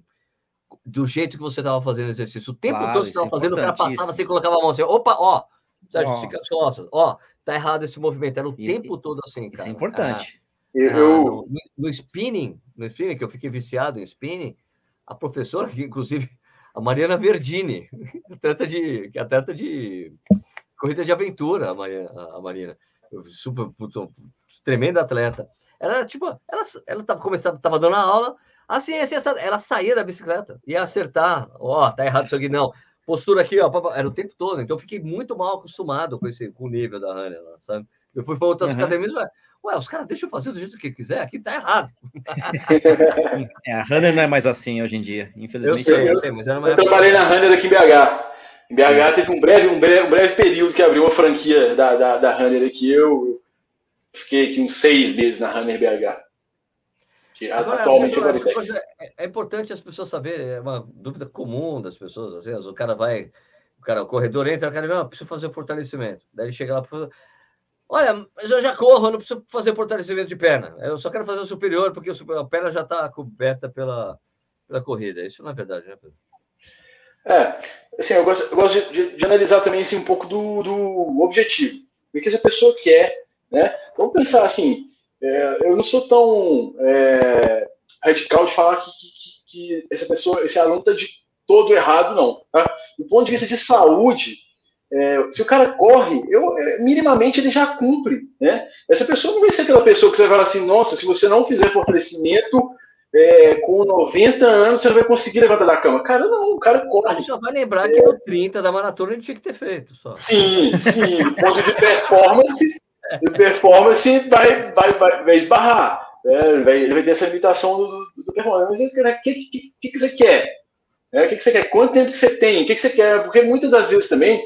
do jeito que você estava fazendo o exercício. O tempo claro, todo você estava é fazendo, o cara passava assim, colocava a mão assim, opa, ó, Sérgio, fica as costas, ó, tá errado esse movimento. Era o isso, tempo todo assim, cara. Isso é importante. Ah, eu... no, no, spinning, no spinning, que eu fiquei viciado em spinning, a professora, que inclusive a Mariana Verdini, atleta de, que é atleta de corrida de aventura, a Marina. A Marina. Super, tremenda atleta. Ela, tipo, ela, ela tava começando, tava dando a aula, assim, assim, ela saía da bicicleta, ia acertar, ó, oh, tá errado isso aqui, não. Postura aqui, ó, era o tempo todo. Então, eu fiquei muito mal acostumado com esse com o nível da Hannah, sabe? Depois para outras uhum. academias, ué, ué, os caras deixam eu fazer do jeito que quiser, aqui tá errado. é, a Runner não é mais assim hoje em dia, infelizmente. Eu, sei, eu, sei, mas era eu trabalhei na Runner aqui em BH. Em BH teve um breve, um breve, um breve período que abriu uma franquia da, da, da Runner aqui. Eu fiquei aqui uns seis meses na Runner BH. Que Agora, atualmente é, coisa, é, é importante as pessoas saberem, é uma dúvida comum das pessoas. Às vezes o cara vai, o cara, o corredor entra, o cara não, preciso fazer fortalecimento. Daí ele chega lá para Olha, mas eu já corro, eu não preciso fazer fortalecimento de perna. Eu só quero fazer o superior, porque a perna já está coberta pela, pela corrida. Isso não é verdade, né, Pedro? É, assim, eu gosto, eu gosto de, de, analisar também assim, um pouco do, do objetivo. O que essa pessoa quer, né? Vamos pensar assim, é, eu não sou tão é, radical de falar que, que, que, essa pessoa, esse aluno está todo errado, não. Tá? Do ponto de vista de saúde, é, se o cara corre, eu, é, minimamente ele já cumpre. Né? Essa pessoa não vai ser aquela pessoa que você vai falar assim, nossa, se você não fizer fortalecimento é, com 90 anos, você não vai conseguir levantar da cama. Cara, não, o cara corre. A gente só vai lembrar que no 30 da maratona ele tinha que ter feito. Só. Sim, sim. Do ponto de performance, de performance vai, vai, vai, vai esbarrar. Né? Vai, vai ter essa limitação do, do, do performance. Mas o que, que, que, você quer? É, o que, que você quer? Quanto tempo que você tem? O que, que você quer? Porque muitas das vezes também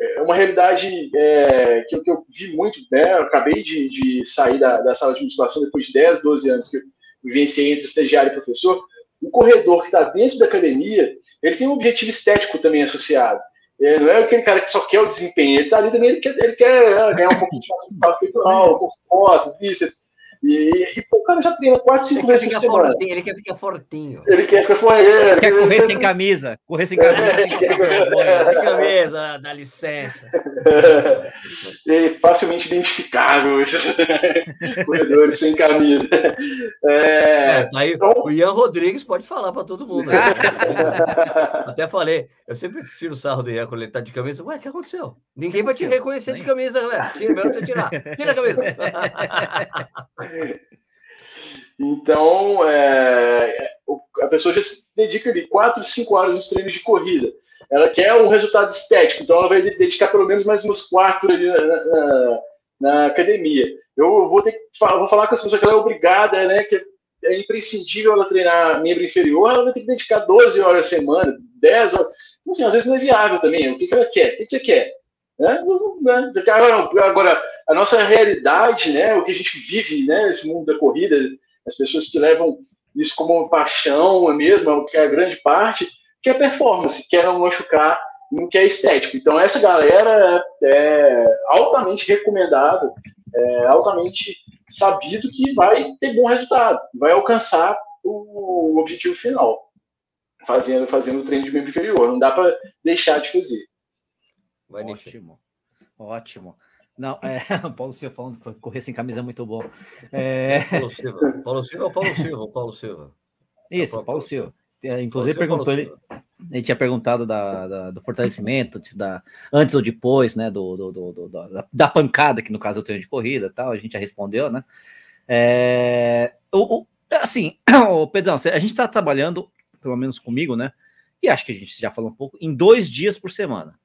é uma realidade é, que, que, eu vi muito, né? Eu acabei de, de sair da, da, sala de musculação depois de 10, 12 anos que eu vivenciei entre estagiário e professor. O corredor que está dentro da academia, ele tem um objetivo estético também associado. É, não é aquele cara que só quer o desempenho, ele está ali também, ele quer, ele quer ganhar um pouquinho de massa peitoral, costas, bíceps. E, e pô, o cara já treina 4, 5 vezes por semana. Fortinho, ele quer ficar fortinho. Ele quer ficar fortinho. É, quer correr sem camisa. Correr sem camisa. É, sem camisa, dá licença. É facilmente identificável esses corredores sem camisa. É, é, aí, então... O Ian Rodrigues pode falar para todo mundo. Né? Até falei, eu sempre tiro o sarro do Ian quando ele tá de camisa. Ué, o que aconteceu? Ninguém que vai aconteceu? te reconhecer de camisa, velho. Tira, melhor você tirar. Tira a camisa. Então, é, a pessoa já se dedica ali 4, 5 horas nos treinos de corrida. Ela quer um resultado estético, então ela vai dedicar pelo menos mais umas 4 ali na, na, na, academia. Eu vou ter que vou falar com essa pessoa que ela é obrigada, né? Que é imprescindível ela treinar membro inferior, ela vai ter que dedicar 12 horas a semana, 10 horas. Então, assim, às vezes não é viável também. O que, que ela quer? O que, que você quer? Né? Agora, a nossa realidade, né, o que a gente vive né, nesse mundo da corrida, as pessoas que levam isso como paixão é mesmo, que é a grande parte, que é performance, quer não machucar, não quer estético. Então, essa galera é altamente recomendado, é altamente sabido que vai ter bom resultado, vai alcançar o objetivo final, fazendo, fazendo o treino de membro inferior. Não dá para deixar de fazer. Vai Ótimo. Ótimo. Não, é, Paulo Silva falando que correr sem camisa é muito bom. É... Paulo Silva. Paulo Silva Paulo Silva? Paulo Silva. Isso, Paulo Silva. É, inclusive Paulo perguntou, ele, ele tinha perguntado da, da, do fortalecimento, da, antes ou depois, né, do, do, do, da, da, pancada, que no caso é o treino de corrida tal, a gente já respondeu, né? É, o, o, assim, o Pedrão, a gente está trabalhando, pelo menos comigo, né? E acho que a gente já falou um pouco, em dois dias por semana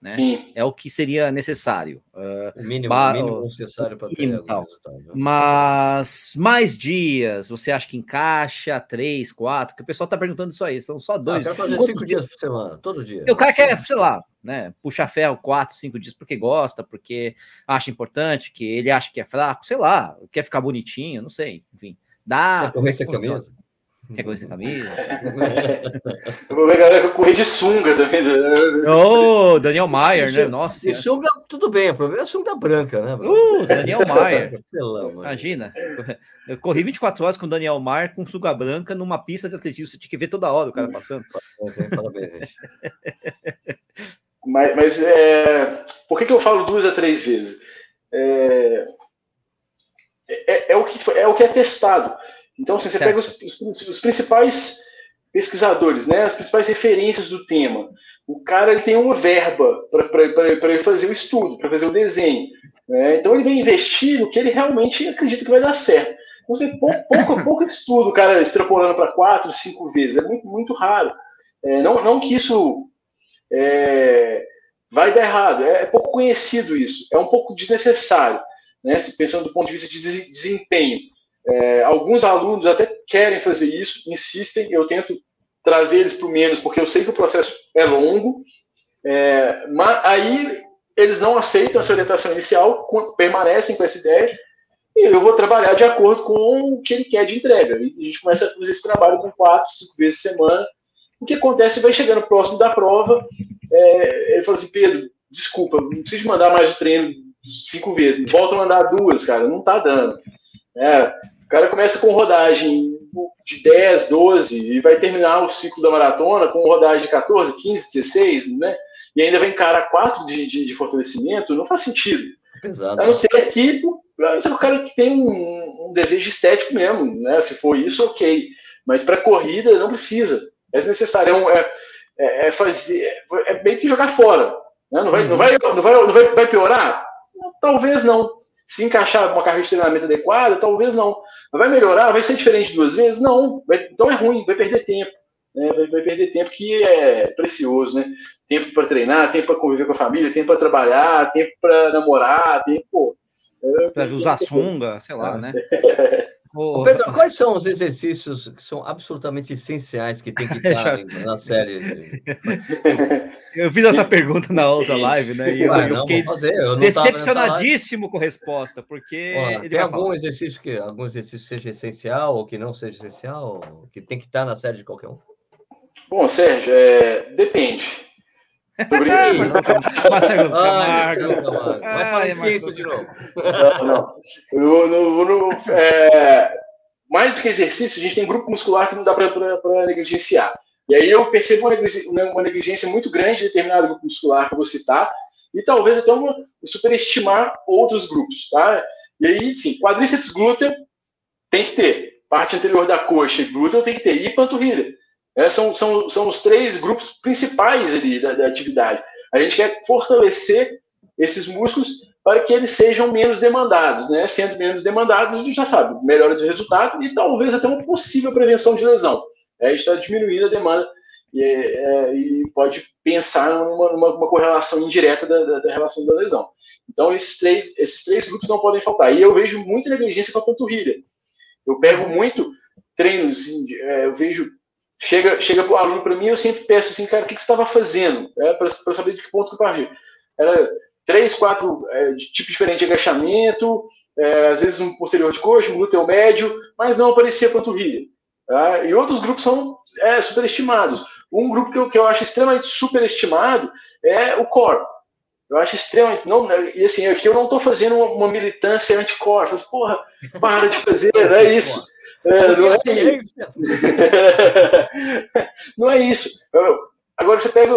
né? Sim. É o que seria necessário. Uh, o mínimo, mínimo necessário para ter tal. Né? Mas mais dias, você acha que encaixa? Três, quatro? Porque o pessoal está perguntando isso aí, são só dois. Ah, eu quero fazer cinco dias por semana, todo dia. O cara quer, sei lá, né, puxar ferro quatro, cinco dias porque gosta, porque acha importante, que ele acha que é fraco, sei lá, quer ficar bonitinho, não sei, enfim. Dá. Quer correr sem camisa? Quer coisa sem camisa? Eu vou ver a galera correr de sunga também. Ô, oh, Daniel Maier, né? Nossa. E sunga, tudo bem, o problema é a sunga branca, né? Uh, Daniel Maier. Imagina, eu corri 24 horas com o Daniel Maier com sunga branca numa pista de atletismo. Você tinha que ver toda hora o cara passando. Parabéns, gente. Mas, mas é, por que, que eu falo duas a três vezes? É, é, é, o, que, é o que é testado. Então, assim, você certo. pega os, os, os, principais pesquisadores, né, as principais referências do tema. O cara ele tem uma verba para ele fazer o estudo, para fazer o desenho. Né? Então, ele vai investir no que ele realmente acredita que vai dar certo. Então, você vê pouco, pouco, pouco estudo, o cara extrapolando para quatro, cinco vezes. É muito, muito raro. É, não, não que isso é, vai dar errado, é, é pouco conhecido isso, é um pouco desnecessário, né? Se pensando do ponto de vista de desempenho. É, alguns alunos até querem fazer isso, insistem, eu tento trazer eles para o menos, porque eu sei que o processo é longo, é, mas aí eles não aceitam essa orientação inicial, permanecem com essa ideia, e eu vou trabalhar de acordo com o que ele quer de entrega. E a gente começa a fazer esse trabalho com quatro, cinco vezes por semana. O que acontece vai chegando próximo da prova, é, ele fala assim, Pedro, desculpa, não preciso mandar mais o treino cinco vezes, volta a mandar duas, cara, não tá dando. É, cara começa com rodagem de 10, 12 e vai terminar o ciclo da maratona com rodagem de 14, 15, 16, né? E ainda vem cara 4 de, de, de fortalecimento, não faz sentido. Pesado. A não ser que é o cara que tem um, um, desejo estético mesmo, né? Se for isso, ok. Mas para corrida não precisa. É necessário. É, um, é, é, é fazer, é meio que jogar fora. Né? Não, vai, não, vai, não, vai, não vai, vai piorar? Talvez não. Se encaixar uma carreira de treinamento adequada, talvez não. Vai melhorar? Vai ser diferente duas vezes? Não. Vai, então é ruim, vai perder tempo. Né? Vai, vai, perder tempo que é precioso, né? Tempo para treinar, tempo para conviver com a família, tempo para trabalhar, tempo para namorar, tempo. É, para usar sunga, sei lá, né? Oh. Pedro, quais são os exercícios que são absolutamente essenciais que tem que estar na série? Eu fiz essa pergunta na outra live, né? E eu, Ué, eu fiquei fazer. Eu decepcionadíssimo com a resposta, porque. tem algum falar. exercício que algum exercício seja essencial ou que não seja essencial, que tem que estar na série de qualquer um? Bom, Sérgio, é... depende. Sobre Marcelo Camargo. Vai falar isso de novo. Não, não. Eu, no, no, é, mais do que exercício, a gente tem grupo muscular que não dá para negligenciar. E aí eu percebo uma negligência, uma negligência, muito grande de determinado grupo muscular que eu vou citar, e talvez até uma, superestimar outros grupos, tá? E aí, sim, quadríceps glúteo tem que ter. Parte anterior da coxa e glúteo tem que ter. E panturrilha. É, são, são, são os três grupos principais ali da, da atividade. A gente quer fortalecer esses músculos para que eles sejam menos demandados, né? Sendo menos demandados, a gente já sabe, melhora de resultado e talvez até uma possível prevenção de lesão. É, a gente está diminuindo a demanda e, é, e pode pensar numa, numa, numa correlação indireta da, da, da, relação da lesão. Então, esses três, esses três grupos não podem faltar. E eu vejo muita negligência com a panturrilha. Eu pego muito treinos, é, eu vejo Chega, chega o aluno para mim, eu sempre peço assim, cara, o que, que você estava fazendo? É, para saber de que ponto que eu parti. Era três, quatro é, tipos diferentes de agachamento, é, às vezes um posterior de coxa, um glúteo médio, mas não aparecia panturrilha. Tá? E outros grupos são é, superestimados. Um grupo que eu, que eu acho extremamente superestimado é o core. Eu acho extremamente. Não, e assim, aqui eu não estou fazendo uma, uma militância anti-core. Porra, para de fazer, é isso. É, não, é isso. não é isso. Agora você pega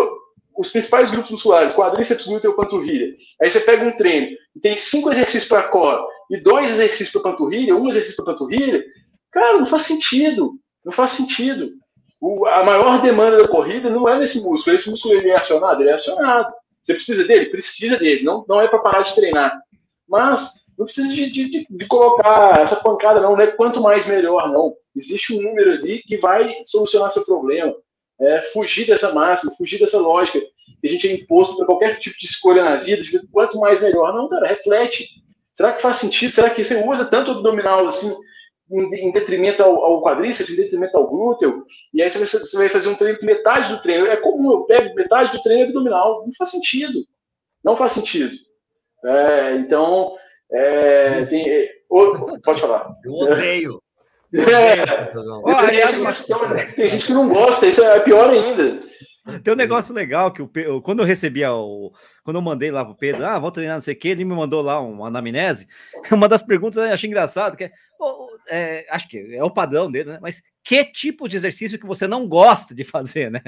os principais grupos musculares, quadríceps, glúteo, panturrilha. Aí você pega um treino e tem cinco exercícios para core e dois exercícios para panturrilha, um exercício para panturrilha. Cara, não faz sentido. Não faz sentido. O, a maior demanda da corrida não é nesse músculo. Esse músculo ele é acionado? Ele é acionado. Você precisa dele? Precisa dele. Não, não é para parar de treinar. Mas não precisa de, de, de, colocar essa pancada, não, não é quanto mais melhor, não. Existe um número ali que vai solucionar seu problema. É, fugir dessa máxima, fugir dessa lógica que a gente é imposto para qualquer tipo de escolha na vida, de quanto mais melhor. Não, cara, reflete. Será que faz sentido? Será que você usa tanto abdominal assim, em detrimento ao, ao quadríceps, em detrimento ao glúteo? E aí você, você vai fazer um treino com metade do treino. É comum, eu pego metade do treino abdominal. Não faz sentido. Não faz sentido. É, então, é, tem, é, pode falar. Eu odeio. É. Oh, aliás, tem gente que não gosta, isso é pior ainda. Tem um negócio legal que o Pedro, quando eu recebia o. Quando eu mandei lá pro Pedro, ah, vou treinar não sei o que, ele me mandou lá uma anamnese. Uma das perguntas eu achei engraçado, que é, é, acho que é o padrão dele, né? Mas que tipo de exercício que você não gosta de fazer, né?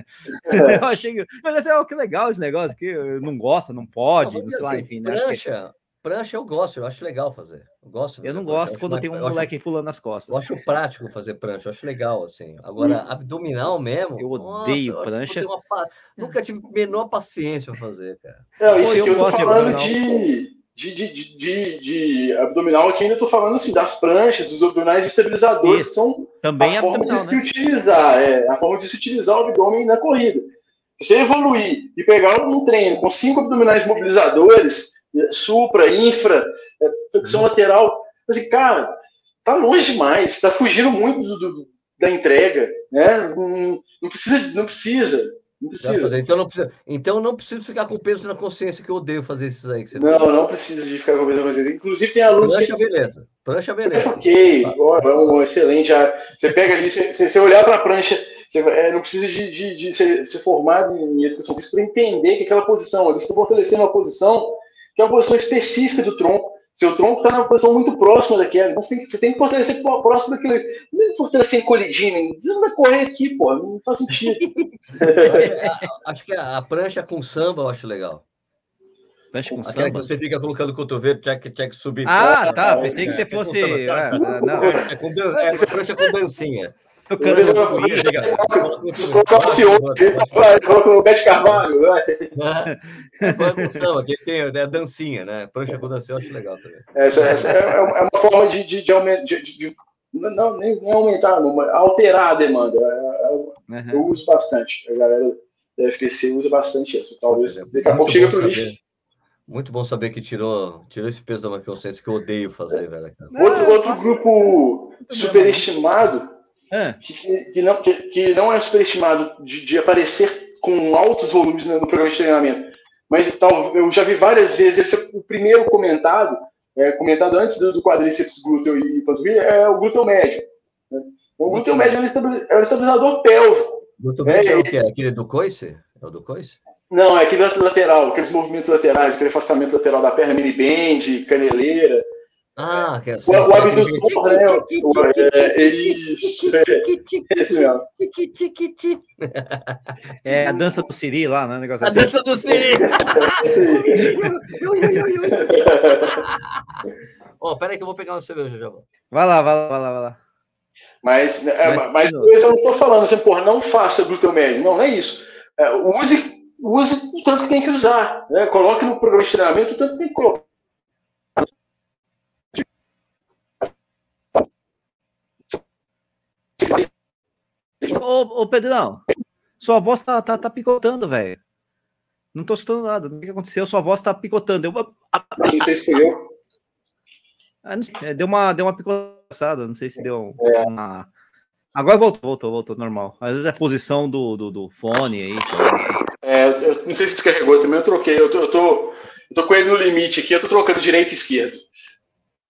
É. Eu achei. Mas é oh, que legal esse negócio que não gosta, não pode, não, não sei lá, assim, enfim. Né? Prancha, Prancha eu gosto, eu acho legal fazer. Eu gosto. Eu não gosto quando tem um moleque acho, pulando nas costas. Eu acho prático fazer prancha, eu acho legal assim. Agora hum. abdominal mesmo. Eu odeio nossa, prancha. Eu uma, nunca tive menor paciência para fazer, cara. Não, isso Pô, eu, eu tô falando de, de, de, de, de, abdominal aqui ainda tô falando assim das pranchas, dos abdominais estabilizadores isso. que são também a forma de né? se utilizar, é, a forma de se utilizar o abdômen na corrida. Se você evoluir e pegar um treino com cinco abdominais mobilizadores supra, infra, é, flexão uhum. lateral. Assim, cara, tá longe demais, tá fugindo muito do, do, da entrega, né? Não, não, precisa, não precisa. Não precisa. Então não precisa. Então não preciso ficar com peso na consciência que eu odeio fazer esses aí. não, não, não precisa de ficar com peso na consciência. Inclusive tem alunos Prancha, que. beleza. Prancha, beleza. Ok, tá. oh, excelente. Já, você pega ali, você, você olhar para a prancha, você é, não precisa de, de, de ser, ser, formado em educação física para entender que aquela posição, ali você está fortalecendo uma posição que é uma posição específica do tronco. Seu tronco está numa posição muito próxima daquela. Então você tem, você tem que fortalecer próximo daquele. Não é fortalecer encolhidinho. Você não vai correr aqui, pô. Não faz sentido. acho que a, a, prancha com samba eu acho legal. Prancha com Aquela samba? que você fica colocando o cotovelo, check, check, subir. Ah, tá. Pensei que você fosse. É, não. É, com, é prancha com dancinha. Se colocasse outro, colocou o Bete Carvalho. É, que tem é a dancinha, né? Prancha com dancinha eu acho legal também. Essa, essa é, é uma forma de, de, de, de, de não, nem, nem aumentar, não, alterar a demanda. Eu, eu uso bastante. A galera da FQC usa bastante isso. Talvez daqui a pouco chega para o lixo. Muito bom saber que tirou, tirou esse peso da Macrocensy que eu odeio fazer, velho. Outro, outro grupo superestimado, é. que, que, não, que, que, não é superestimado de, de, aparecer com altos volumes no, no programa de treinamento, mas tal, eu já vi várias vezes, o primeiro comentado, é, comentado antes do, do quadríceps glúteo e panturrilha, é o glúteo médio. Né? O glúteo médio é um estabilizador pélvico. Glúteo médio é, é o que? Aquele do coice? É o do coice? Não, é aquele lateral, aqueles movimentos laterais, aquele afastamento lateral da perna, mini band, caneleira. Ah, que é o, o abdutor, né? É, isso, é, esse mesmo. É a dança do Siri lá, né? Negócio a assim. dança do Siri! Ó, oh, peraí que eu vou pegar uma cerveja já. Vai lá, vai lá, vai lá, vai lá. Mas, é, mas, mas eu não tô falando assim, porra, não faça glúteo médio. Não, não é isso. É, use use o tanto que tem que usar. Né? Coloque no programa de treinamento o tanto que tem que colocar. Ô, ô Pedrão, sua voz tá, tá, tá picotando, velho. Não tô escutando nada. O que aconteceu? Sua voz tá picotando. Eu... Não sei se foi eu. Ah, sei, deu uma, deu uma picotada, não sei se deu é. uma. Agora voltou, voltou, voltou, normal. Às vezes é a posição do, do, do fone aí. É, eu não sei se descarregou também, eu troquei. Eu tô, eu, tô, eu tô com ele no limite aqui, eu tô trocando direita e esquerda.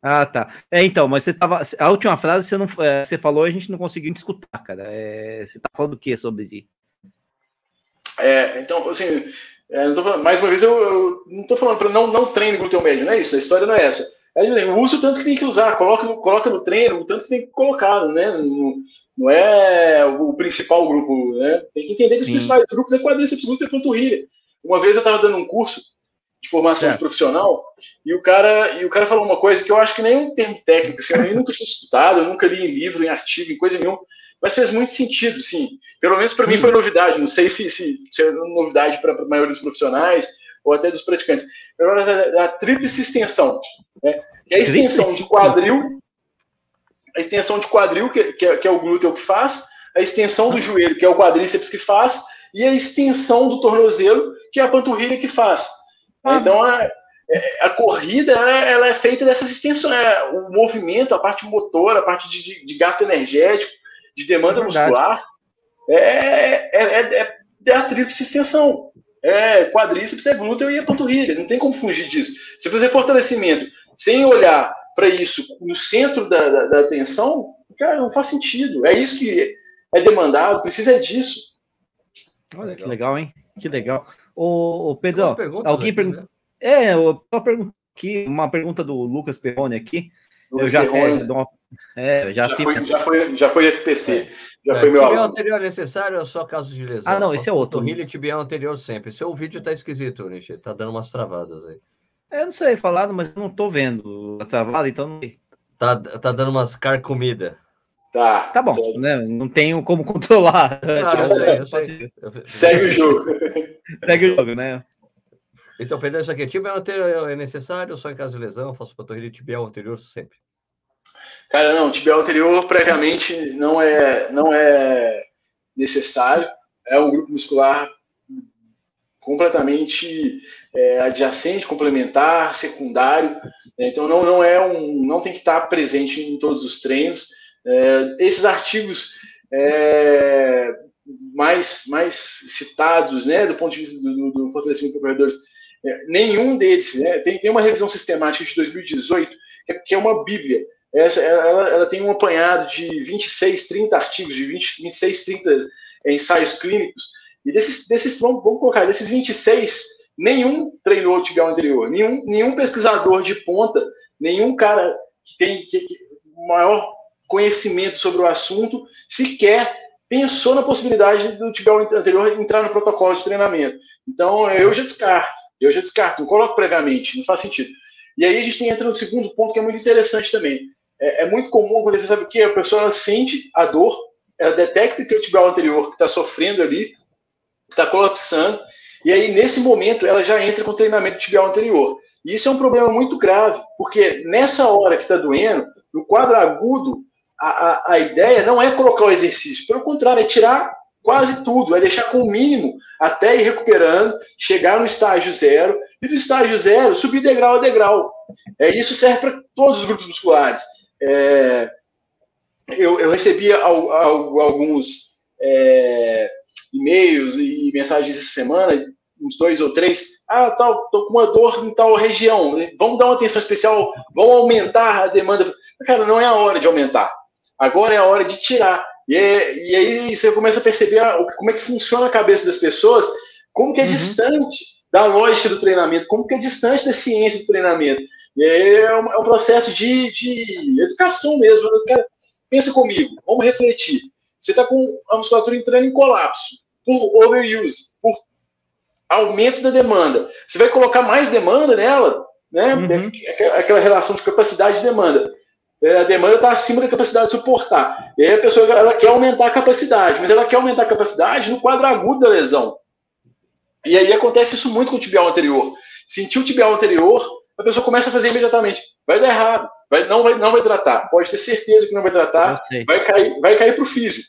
Ah, tá. É, então, mas você tava. A última frase você, não, é, você falou a gente não conseguiu escutar, cara. É, você tá falando o que sobre isso? É, então, assim, é, falando, mais uma vez, eu, eu não tô falando para não, não treine glúteo médio, não é isso, a história não é essa. É, usa o tanto que tem que usar, coloca no, coloca no treino o tanto que tem que colocar, né? Não, não é o principal grupo, né? Tem que entender que Sim. os principais grupos é quadríceps, glúteo e panturrilha. Uma vez eu estava dando um curso de formação certo. profissional e o cara e o cara falou uma coisa que eu acho que nem um termo técnico, assim, eu nunca tinha escutado, eu nunca li em livro, em artigo, em coisa nenhuma, mas fez muito sentido, sim. Pelo menos para mim foi novidade. Não sei se, se, se é novidade para a maioria dos profissionais ou até dos praticantes. A, a tríplice extensão, né? Que é a extensão de quadril, a extensão de quadril, que, que, é, que é o glúteo que faz, a extensão do joelho, que é o quadríceps que faz, e a extensão do tornozelo, que é a panturrilha que faz. Ah. Então, a, é, a corrida ela, é feita dessas extensões, é, o movimento, a parte motora, a parte de, de, de gasto energético, de demanda é muscular, é, é, é, é a tríplice extensão é quadríceps, é glúteo e é panturrilha. Não tem como fugir disso. Se fazer fortalecimento sem olhar para isso no centro da, da, da, atenção, cara, não faz sentido. É isso que é demandado, precisa disso. Olha que legal, hein? Que legal. Ô, ô Pedro, alguém perguntou. Né? É, uma pergunta aqui, uma pergunta do Lucas Perrone aqui. Lucas eu já, Perrone. É, uma, é, já, já, foi, já, foi, já foi FPC. É. Já é, foi meu tibial anterior necessário ou só casos de lesão? Ah, não, esse é outro. Torrilha e tibial anterior sempre. Seu vídeo tá esquisito, Nishi. Tá dando umas travadas aí. É, eu não sei falado, mas eu não tô vendo a travada, então não Tá, tá dando umas carcomida. Tá. Tá bom, né? Não tenho como controlar. Ah, eu sei, eu sei. Segue o jogo. Segue o jogo, né? Então, isso aqui, tibial anterior é necessário, só em caso de lesão, faço panturrilha tibial anterior sempre. Cara, não, tibial anterior previamente não é, não é necessário. É um grupo muscular completamente é, adjacente, complementar, secundário. Né? Então não, não é um, não tem que estar presente em todos os treinos. É, esses artigos é, mais, mais citados, né, do ponto de vista do, do fortalecimento de corredores, é, nenhum deles, né, tem, tem uma revisão sistemática de 2018 que é, que é uma bíblia. Essa, ela, ela tem um apanhado de 26, 30 artigos, de 20, 26, 30 ensaios clínicos, e desses, desses vamos, vamos colocar, desses 26, nenhum treinou o tibial anterior, nenhum, nenhum pesquisador de ponta, nenhum cara que tem que, que, maior conhecimento sobre o assunto sequer pensou na possibilidade do tibial anterior entrar no protocolo de treinamento. Então, eu já descarto, eu já descarto, não coloco previamente, não faz sentido. E aí a gente entra no segundo ponto que é muito interessante também é, é, muito comum acontecer, sabe o que? A pessoa ela sente a dor, ela detecta que o tibial anterior está sofrendo ali, está colapsando, e aí nesse momento ela já entra com o treinamento tibial anterior. E isso é um problema muito grave, porque nessa hora que está doendo, no quadro agudo, a, a, a, ideia não é colocar o exercício, pelo contrário, é tirar quase tudo, é deixar com o mínimo até ir recuperando, chegar no estágio zero, e do estágio zero subir degrau a degrau. É, isso serve para todos os grupos musculares. É, eu, eu recebi al, al, alguns é, e-mails e mensagens essa semana uns dois ou três, ah, tal, tô com uma dor em tal região, vamos dar uma atenção especial, vamos aumentar a demanda. Cara, não é a hora de aumentar. Agora é a hora de tirar. E, é, e aí você começa a perceber como é que funciona a cabeça das pessoas, como que é uhum. distante da lógica do treinamento, como que é distante da ciência do treinamento. E é um, é um processo de, de educação mesmo. Né? Pensa comigo, vamos refletir. Você está com a musculatura entrando em colapso por overuse, por aumento da demanda. Você vai colocar mais demanda nela, né? Uhum. Aquela relação de capacidade e demanda. É, a demanda está acima da capacidade de suportar. E aí a pessoa ela quer aumentar a capacidade, mas ela quer aumentar a capacidade no quadro agudo da lesão. E aí acontece isso muito com o tibial anterior. Sentiu o tibial anterior, a pessoa começa a fazer imediatamente. Vai dar errado, vai, não, vai, não vai tratar. Pode ter certeza que não vai tratar, vai cair, vai cair para o físico.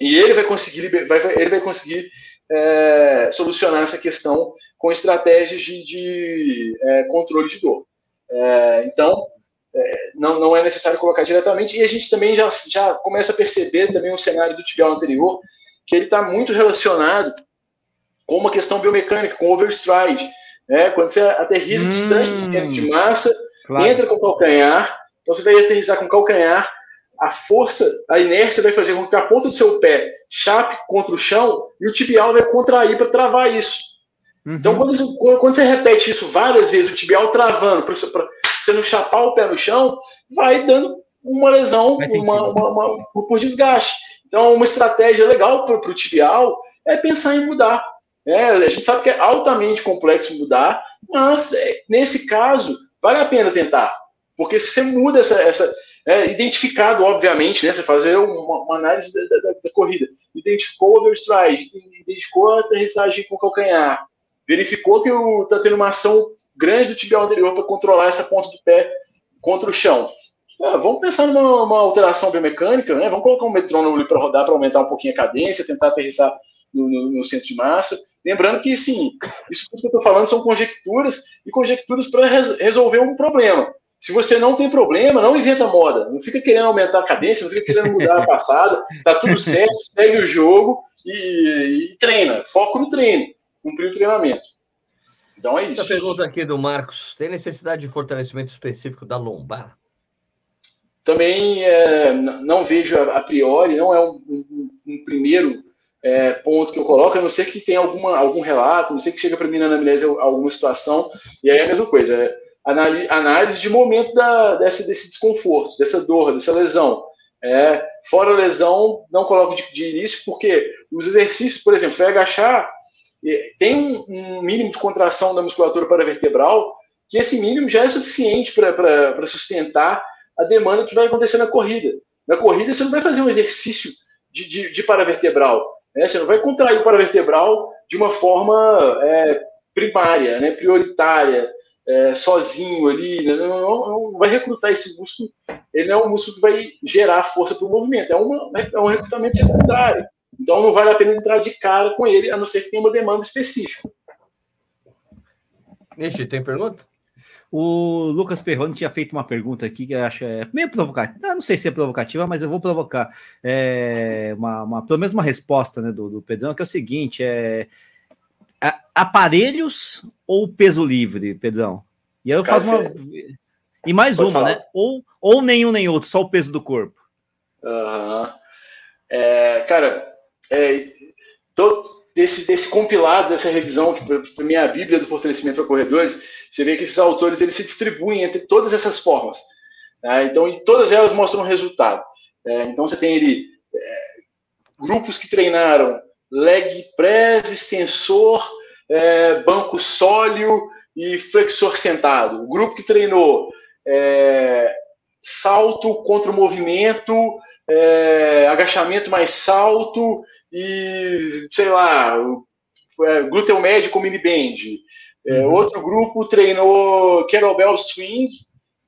E ele vai conseguir, vai, ele vai conseguir é, solucionar essa questão com estratégias de, de é, controle de dor. É, então, é, não, não é necessário colocar diretamente, e a gente também já, já começa a perceber também o cenário do tibial anterior, que ele está muito relacionado com uma questão biomecânica, com overstride. Né? Quando você aterriza hum, distante do centro de massa, claro. entra com o calcanhar, então você vai aterrizar com o calcanhar, a força, a inércia vai fazer com que a ponta do seu pé chape contra o chão e o tibial vai contrair para travar isso. Uhum. Então, quando, quando, você repete isso várias vezes, o tibial travando, para você não chapar o pé no chão, vai dando uma lesão uma, uma, uma, por desgaste. Então, uma estratégia legal para o tibial é pensar em mudar. É, a gente sabe que é altamente complexo mudar, mas é, nesse caso, vale a pena tentar. Porque se você muda essa, essa, é, identificado, obviamente, né, você fazer uma, uma análise da, da, da, corrida, identificou o overstride, identificou a aterrissagem com o calcanhar, verificou que está tendo uma ação grande do tibial anterior para controlar essa ponta do pé contra o chão. Ah, vamos pensar numa alteração biomecânica, né? vamos colocar um metrônomo para rodar para aumentar um pouquinho a cadência, tentar aterrissar no, no, no, centro de massa. Lembrando que, sim, isso que eu estou falando são conjecturas e conjecturas para res, resolver um problema. Se você não tem problema, não inventa moda. Não fica querendo aumentar a cadência, não fica querendo mudar a passada. Tá tudo certo, segue o jogo e, e treina. Foco no treino, cumprir o treinamento. Então é isso. Essa pergunta aqui do Marcos: tem necessidade de fortalecimento específico da lombar? Também é, não vejo a, priori, não é um, um, um primeiro é, ponto que eu coloco, a não ser que tenha alguma, algum relato, a não ser que chegue para mim na anamnese alguma situação, e aí é a mesma coisa. É, análise de momento da, desse, desse desconforto, dessa dor, dessa lesão. É, fora a lesão, não coloco de, de, início, porque os exercícios, por exemplo, você vai agachar, tem um, mínimo de contração da musculatura paravertebral, que esse mínimo já é suficiente para sustentar a demanda que vai acontecer na corrida. Na corrida, você não vai fazer um exercício de, de, de paravertebral, né? você não vai contrair o paravertebral de uma forma é, primária, né? prioritária, é, sozinho ali, né? não, não, não, vai recrutar esse músculo, ele não é um músculo que vai gerar força para o movimento, é, uma, é um recrutamento secundário. Então não vale a pena entrar de cara com ele, a não ser que tenha uma demanda específica. Nishi, tem pergunta? O Lucas Perrone tinha feito uma pergunta aqui que eu acho é meio provocativa. Não, não sei se é provocativa, mas eu vou provocar. É uma, uma, pelo menos uma resposta né, do, do Pedrão, que é o seguinte: é, aparelhos ou peso livre, Pedrão? E aí eu faço uma. E mais Pode uma, falar. né? Ou, ou nenhum nem outro, só o peso do corpo. Uhum. É, cara, é, todo, desse, compilado, dessa revisão, que para mim é a Bíblia do fortalecimento para corredores, você vê que esses autores eles se distribuem entre todas essas formas. Né? Então, e todas elas mostram um resultado. É, então, você tem ali é, grupos que treinaram leg press, extensor, é, banco sólio e flexor sentado. O grupo que treinou é, salto contra o movimento é, agachamento mais salto e, sei lá, é, glúteo médio com mini band. É, uhum. Outro grupo treinou kettlebell swing,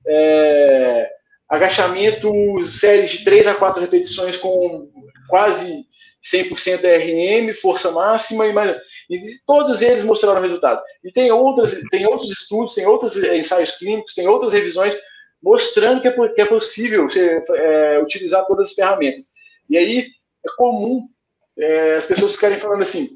é, agachamento, séries de 3 a 4 repetições com quase 100% RM, força máxima, e, mais, e todos eles mostraram resultados. E tem, outras, tem outros estudos, tem outros ensaios clínicos, tem outras revisões mostrando que é, que é possível você, é, utilizar todas as ferramentas. E aí é comum é, as pessoas ficarem falando assim: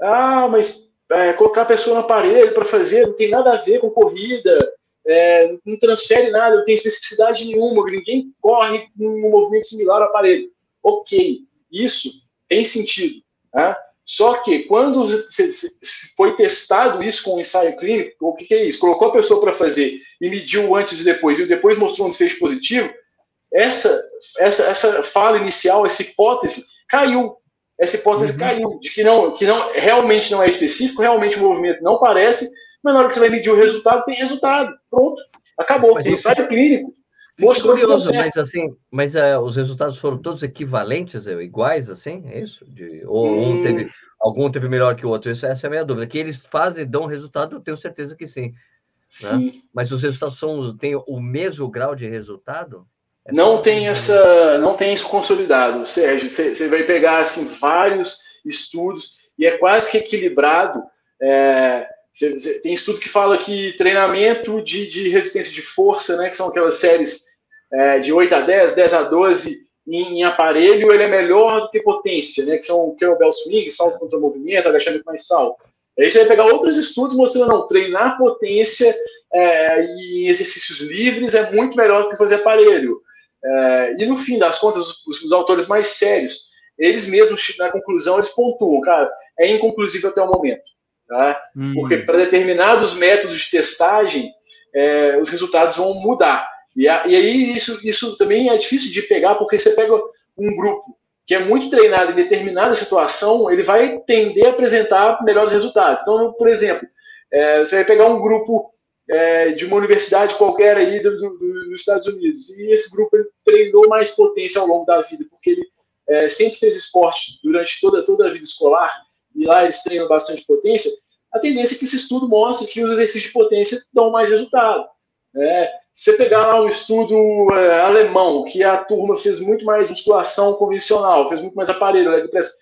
ah, mas é, colocar a pessoa no aparelho para fazer não tem nada a ver com corrida, é, não transfere nada, não tem especificidade nenhuma, ninguém corre um movimento similar ao aparelho. Ok, isso tem sentido. Né? Só que quando foi testado isso com o ensaio clínico, o que, que é isso? Colocou a pessoa para fazer e mediu o antes e depois, e depois mostrou um desfecho positivo, essa, essa, essa fala inicial, essa hipótese, caiu. Essa hipótese uhum. caiu, de que não, que não realmente não é específico, realmente o movimento não parece, mas na hora que você vai medir o resultado, tem resultado. Pronto. Acabou. Mas ensaio clínico. Mostrou curioso, mas assim, mas uh, os resultados foram todos equivalentes, é, iguais, assim, é isso? De, ou hum. um teve, algum teve melhor que o outro? Isso, essa é a minha dúvida. Que eles fazem, dão resultado, eu tenho certeza que sim. Né? Sim. Né? Mas os resultados são, têm o mesmo grau de resultado? Não tem essa, não tem isso consolidado, Sérgio. Você vai pegar assim vários estudos e é quase que equilibrado. É, Cê, cê, tem estudo que fala que treinamento de, de, resistência de força, né, que são aquelas séries é, de 8 a 10, 10 a 12 em, em, aparelho, ele é melhor do que potência, né, que são o kettlebell swing, salto contra movimento, agachamento mais salto. Aí você vai pegar outros estudos mostrando, não, treinar potência é, em exercícios livres é muito melhor do que fazer aparelho. É, e no fim das contas, os, os, autores mais sérios, eles mesmos, na conclusão, eles pontuam, cara, é inconclusivo até o momento. Tá? Hum. Porque para determinados métodos de testagem, é, os resultados vão mudar. E, a, e, aí isso, isso também é difícil de pegar, porque você pega um grupo que é muito treinado em determinada situação, ele vai tender a apresentar melhores resultados. Então, por exemplo, é, você vai pegar um grupo é, de uma universidade qualquer aí do, do, dos Estados Unidos, e esse grupo ele treinou mais potência ao longo da vida, porque ele é, sempre fez esporte durante toda, toda a vida escolar, e lá eles treinam bastante potência, a tendência é que esse estudo mostre que os exercícios de potência dão mais resultado. É, se você pegar lá um estudo é, alemão, que a turma fez muito mais musculação convencional, fez muito mais aparelho, leg press,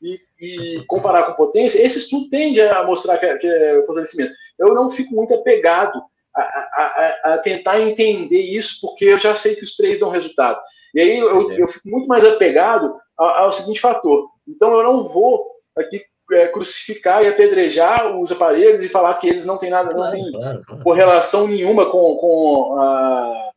e, e, comparar com potência, esse estudo tende a mostrar que é, que é fortalecimento. Eu não fico muito apegado a, a, a, tentar entender isso, porque eu já sei que os três dão resultado. E aí eu, eu fico muito mais apegado ao, ao seguinte fator. Então eu não vou aqui é, crucificar e apedrejar os aparelhos e falar que eles não têm nada, não têm claro, claro. correlação nenhuma com, com a,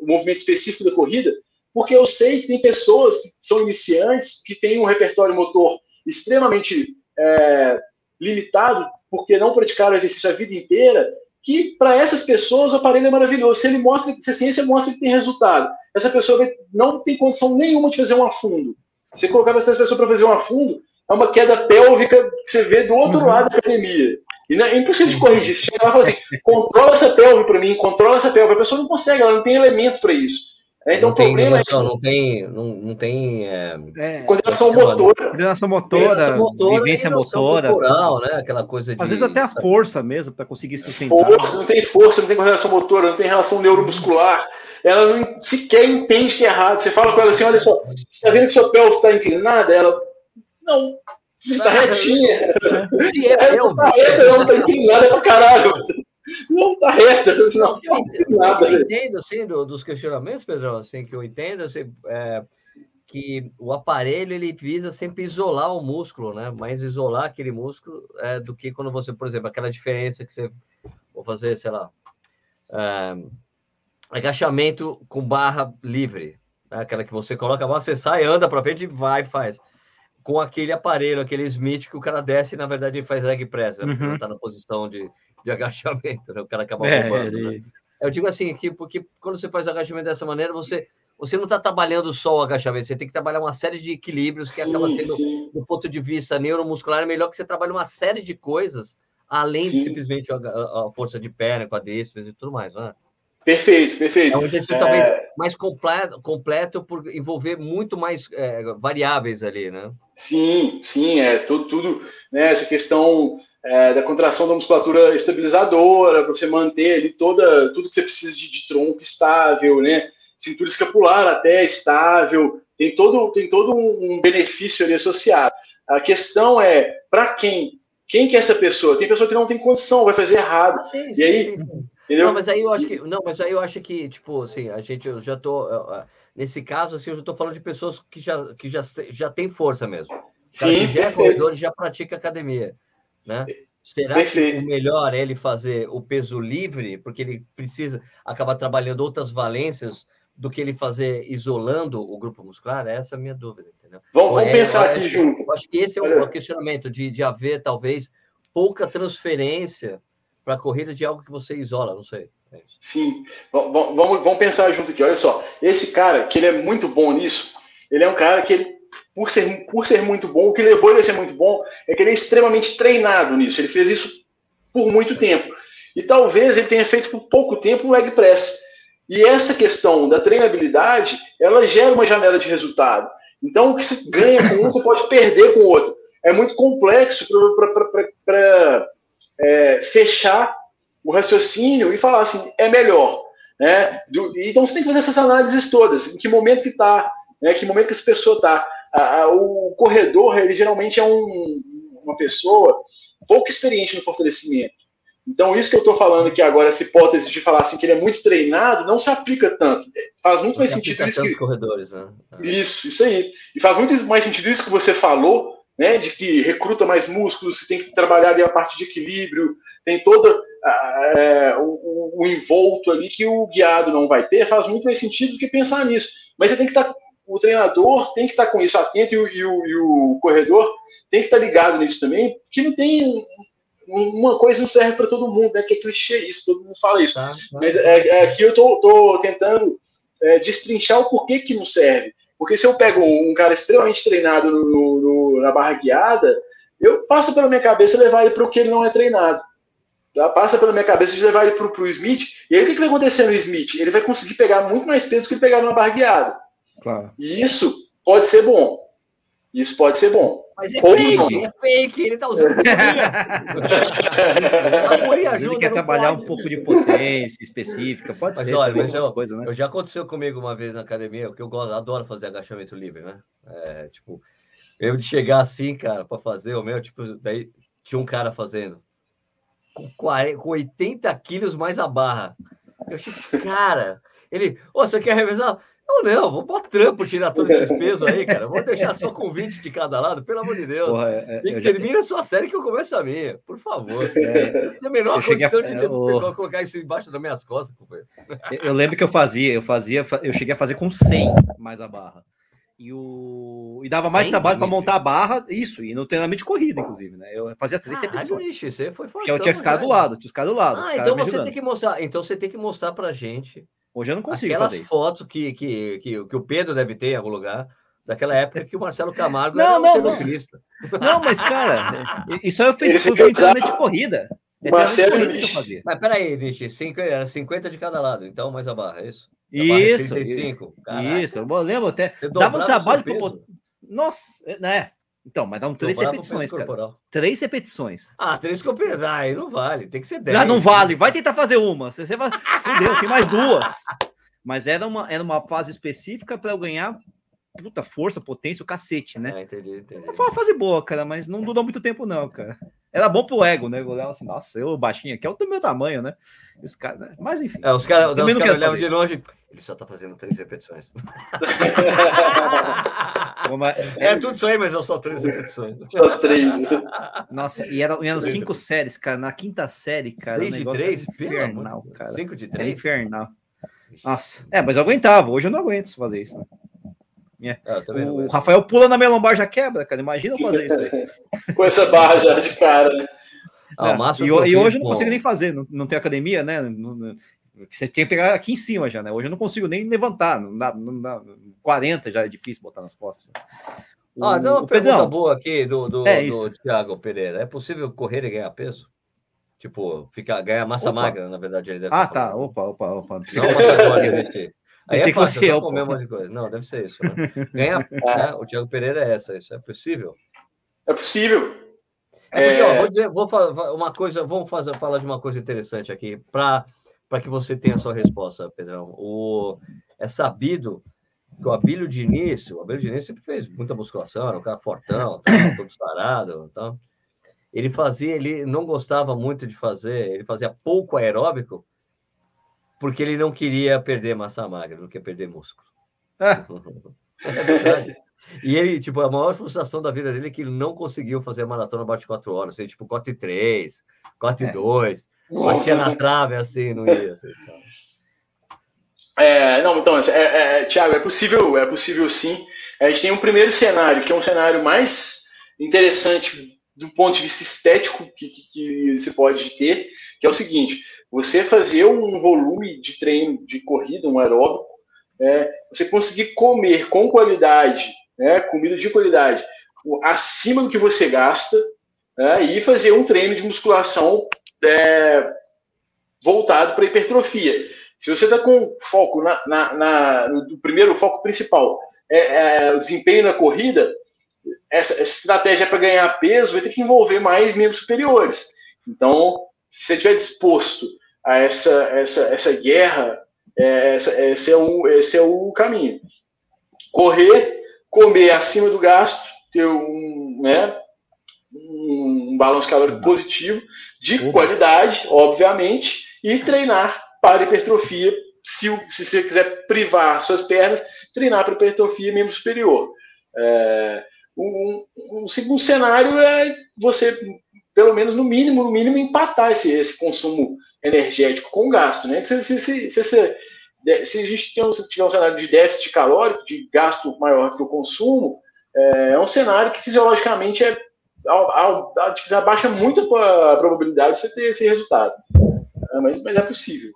o movimento específico da corrida, porque eu sei que tem pessoas que são iniciantes, que têm um repertório motor extremamente é, limitado, porque não praticaram exercício a vida inteira, que para essas pessoas o aparelho é maravilhoso. Se ele mostra, se a ciência mostra que tem resultado, essa pessoa não tem condição nenhuma de fazer um afundo. Você colocava essas pessoas para fazer um afundo, é uma queda pélvica que você vê do outro uhum. lado da academia. E é impossível de corrigir. Você chega lá e fala assim: controla essa pelve para mim, controla essa pelve. A pessoa não consegue, ela não tem elemento para isso. É, então não o problema é. Não tem, não, não tem é, é, coordenação motora. Coordenação motora, motora vivência motora. Corporal, né? Aquela coisa de. Às vezes até a força mesmo, para conseguir sustentar. Força, não tem força, não tem coordenação motora, não tem relação neuromuscular. Ela não sequer entende que é errado. Você fala com ela assim: olha só, você está vendo que sua pelve está inclinada? Ela não. Está retinha. É, é, não tá reta, não tá inclinada pra caralho. Não tá reta, não, não tem nada. Eu entendo, assim, do, dos questionamentos, Pedro, assim, que eu entendo, assim, é, que o aparelho, ele visa sempre isolar o músculo, né? Mais isolar aquele músculo é, do que quando você, por exemplo, aquela diferença que você, vou fazer, sei lá, é, agachamento com barra livre, né? aquela que você coloca, você sai, anda para frente e vai, faz com aquele aparelho, aquele Smith que o cara desce e na verdade ele faz leg press, né? Uhum. não tá na posição de, de agachamento, né? O cara acaba é, roubando. Ele... Né? Eu digo assim, que, porque quando você faz agachamento dessa maneira, você, você não está trabalhando só o agachamento, você tem que trabalhar uma série de equilíbrios que sim, acaba sendo, sim. do ponto de vista neuromuscular, é melhor que você trabalhe uma série de coisas, além sim. de simplesmente a, a, força de perna, quadríceps e tudo mais, não é? Perfeito, perfeito. É um exercício é... talvez mais completo, completo por envolver muito mais é, variáveis ali, né? Sim, sim, é tudo, tudo né, essa questão é, da contração da musculatura estabilizadora, para você manter ali toda, tudo que você precisa de, de, tronco estável, né? Cintura escapular até estável, tem todo, tem todo um benefício ali associado. A questão é, para quem? Quem que é essa pessoa? Tem pessoa que não tem condição, vai fazer errado. Ah, sim, e aí, sim, sim. Entendeu? Não, mas aí eu acho que. Não, mas aí eu acho que, tipo, assim, a gente eu já tô. Nesse caso, assim, eu já tô falando de pessoas que já, que já, já tem força mesmo. Sim, que já é corredor já pratica academia. Né? Será perfeito. que o melhor é ele fazer o peso livre, porque ele precisa acabar trabalhando outras valências do que ele fazer isolando o grupo muscular? Essa é a minha dúvida, entendeu? Vamos, vamos é, pensar aqui junto. Eu acho que esse é o, o questionamento de, de haver, talvez, pouca transferência para a corrida de algo que você isola, não sei. É Sim, vamos, vamos pensar junto aqui. Olha só, esse cara, que ele é muito bom nisso, ele é um cara que, ele, por, ser, por ser muito bom, o que levou ele a ser muito bom é que ele é extremamente treinado nisso. Ele fez isso por muito tempo. E talvez ele tenha feito por pouco tempo um leg press. E essa questão da treinabilidade, ela gera uma janela de resultado. Então, o que você ganha com um, você pode perder com o outro. É muito complexo para é, fechar o raciocínio e falar assim, é melhor. Né? Do, então você tem que fazer essas análises todas, em que momento que está, né? que momento que essa pessoa está. O corredor, ele geralmente é um, uma pessoa pouco experiente no fortalecimento. Então, isso que eu estou falando aqui agora, essa hipótese de falar assim que ele é muito treinado, não se aplica tanto. Faz muito mais sentido isso. Que... Corredores, né? Isso, isso aí. E faz muito mais sentido isso que você falou, né, de que recruta mais músculos, você tem que trabalhar ali a parte de equilíbrio, tem todo é, o, o, envolto ali que o guiado não vai ter, faz muito mais sentido do que pensar nisso. Mas você tem que estar, tá, o treinador tem que estar tá com isso atento e o, e o, e o corredor tem que estar tá ligado nisso também, porque não tem uma coisa não serve para todo mundo, né? Que é clichê isso, todo mundo fala isso. Tá, tá. Mas é, é, aqui eu estou tentando é, destrinchar o porquê que não serve. Porque se eu pego um cara extremamente treinado no, no, na barra guiada, eu passo pela minha cabeça levar ele para o que ele não é treinado. Tá? Passa pela minha cabeça de levar ele para o Smith. E aí o que, que vai acontecer no Smith? Ele vai conseguir pegar muito mais peso do que ele pegar numa barra guiada. Claro. E isso pode ser bom. Isso pode ser bom. Mas é Ou fake, não. é fake, ele tá usando a Ele quer trabalhar pode. um pouco de potência específica, pode mas ser olha, mas eu, coisa, né? Eu já aconteceu comigo uma vez na academia, porque eu gosto, adoro fazer agachamento livre, né? É, tipo, eu de chegar assim, cara, para fazer o meu, tipo, daí tinha um cara fazendo com, 40, com 80 quilos mais a barra. Eu achei, cara, ele, ô, oh, você quer revezar? Não, não, vou pôr trampo tirar todos esses pesos aí, cara. Vou deixar só com 20 de cada lado, pelo amor de Deus. Porra, é, e termina já... a sua série que eu começo a minha, por favor. É, tem a menor condição a... de é, o... colocar isso embaixo das minhas costas, companheiro. Eu lembro que eu fazia, eu fazia, eu cheguei a fazer com 100 mais a barra. E, o... e dava mais trabalho para montar a barra, isso, e no treinamento de corrida, inclusive, né? Eu fazia três ah, repetições. Ixi, você foi fortão, que eu tinha esse cara do lado, tinha os caras do lado. Ah, então você tem que mostrar, então você tem que mostrar pra gente Hoje eu não consigo Aquelas fazer isso. fotos que, que, que, que o Pedro deve ter em algum lugar, daquela época que o Marcelo Camargo não, era não, não. Não, mas, cara, isso aí eu fiz treinamento de corrida. É Marcelo que eu fazia. Mas peraí, Nishi, era 50 de cada lado, então mais a barra, é isso? A isso, 35. isso, eu lembro até. Dava um trabalho para Nossa, né? Então, mas dá um três repetições, cara. Corporal. Três repetições. Ah, três repetições. Ah, aí não vale. Tem que ser dez. Não, não vale. Vai tentar fazer uma. Você vai. Fudeu, tem mais duas. Mas era uma, era uma fase específica para eu ganhar puta força, potência, o cacete, né? É, entendi, entendi. Foi uma fase boa, cara, mas não durou muito tempo, não, cara. Era bom pro ego, né? Eu olhava assim, nossa, eu baixinho aqui é o do meu tamanho, né? os cara, né? Mas enfim. É, os caras cara olhavam de longe. Ele só tá fazendo três repetições. é, tudo isso aí, mas eu só três repetições. Só três. Nossa, e eram, eram cinco séries, cara. Na quinta série, cara, três o negócio de três? infernal, cara. Cinco de três? Era infernal. Nossa, é, mas eu aguentava. Hoje eu não aguento fazer isso. Né? É. o Rafael pula na minha lombar já quebra, cara. Imagina eu fazer isso aí. Com essa barra já de cara, né? Ah, é. e, e, hoje eu não consigo nem fazer, não, não tem academia, né? Não, você tem que pegar aqui em cima já, né? Hoje eu não consigo nem levantar, não dá, não dá 40 já é difícil botar nas costas. O, ah, tem uma pergunta Pedrão, boa aqui do, do, é do Thiago Pereira. É possível correr e ganhar peso? Tipo, ficar, ganhar massa opa. magra, na verdade. Ele deve ah, tá. Opa, opa, opa. Não, Aí é fácil, que fosse eu. Comer um monte de coisa. Não, deve ser isso. Né? Ganhar, né? O Thiago Pereira é essa, isso é possível? É possível. É porque, é... Ó, vou dizer, vou falar uma coisa, vamos fazer, falar de uma coisa interessante aqui, para que você tenha a sua resposta, Pedrão. O, é sabido que o Abílio Diniz, o Abílio Diniz sempre fez muita musculação, era um cara fortão, tava todo sarado, então, ele fazia, ele não gostava muito de fazer, ele fazia pouco aeróbico, porque ele não queria perder massa magra, não queria perder músculo. Ah. é verdade. E ele, tipo, a maior frustração da vida dele é que ele não conseguiu fazer a maratona de 4 horas, assim, tipo, 4 e 3, 4 e 2, é. batia na trave, assim, não ia. Assim, é, não, então, é, é, é, Tiago, é possível, é possível sim. A gente tem um primeiro cenário, que é um cenário mais interessante do ponto de vista estético que, que, que se pode ter, que é o seguinte: você fazer um volume de treino de corrida, um aeróbico, é, você conseguir comer com qualidade, né, comida de qualidade, acima do que você gasta, né, e fazer um treino de musculação é, voltado para hipertrofia. Se você está com foco na, na, na, no primeiro foco principal, é, é o desempenho na corrida, essa, essa estratégia para ganhar peso vai ter que envolver mais membros superiores. Então, se você estiver disposto a essa, essa, essa guerra, é, essa, esse, é o, esse é o caminho. Correr, comer acima do gasto, ter um, né, um balanço calórico positivo, de qualidade, obviamente, e treinar para hipertrofia. Se, se você quiser privar suas pernas, treinar para hipertrofia membro superior. É, um, um, segundo cenário é você, pelo menos no mínimo, no mínimo, empatar esse, esse consumo energético com gasto. Né? Se, se, se, se, se a gente tem um, tiver um cenário de déficit calórico, de gasto maior que o consumo, é, é um cenário que fisiologicamente é, abaixa muito a probabilidade de você ter esse resultado. É, mas, mas é possível.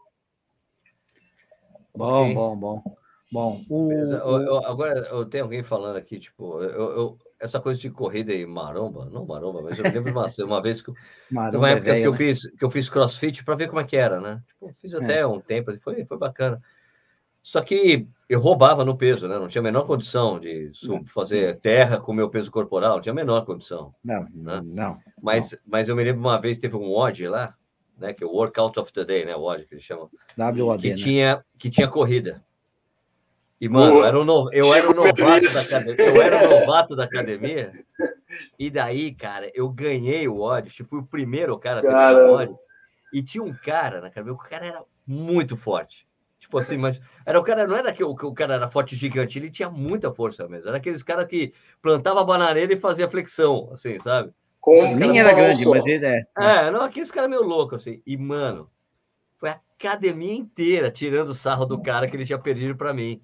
Bom, okay. bom, bom. Bom, o... eu, eu, agora eu tenho alguém falando aqui, tipo, eu, essa coisa de corrida e maromba, não maromba, mas eu me lembro uma, uma vez que, maromba uma é época é velho, que, eu né? fiz, que eu fiz crossfit para ver como é que era, né? Tipo, fiz é. até é. um tempo, foi, foi bacana. Só que eu roubava no peso, né? Não tinha a menor condição de fazer terra com o meu peso corporal, não tinha a menor condição. Não, né? não. Mas, não. mas eu me lembro uma vez teve um WOD lá, né? Que é o Workout of the Day, né? O WOD que eles chamam. WOD, que, né? tinha, que tinha corrida. E, mano, era um no... eu era um novato da academia. Eu era um novato da academia. E daí, cara, eu ganhei o ódio. Fui o primeiro cara a ter o ódio. E tinha um cara na academia, o cara era muito forte. Tipo assim, mas era o cara, não era que o, o cara era forte gigante, ele tinha muita força mesmo. Era aqueles caras que plantava bananeira e fazia flexão, assim, sabe? Nem era grande, só. mas ele é. É, não, aqueles caras meio loucos, assim. E, mano, foi a academia inteira tirando sarro do cara que ele tinha perdido para mim.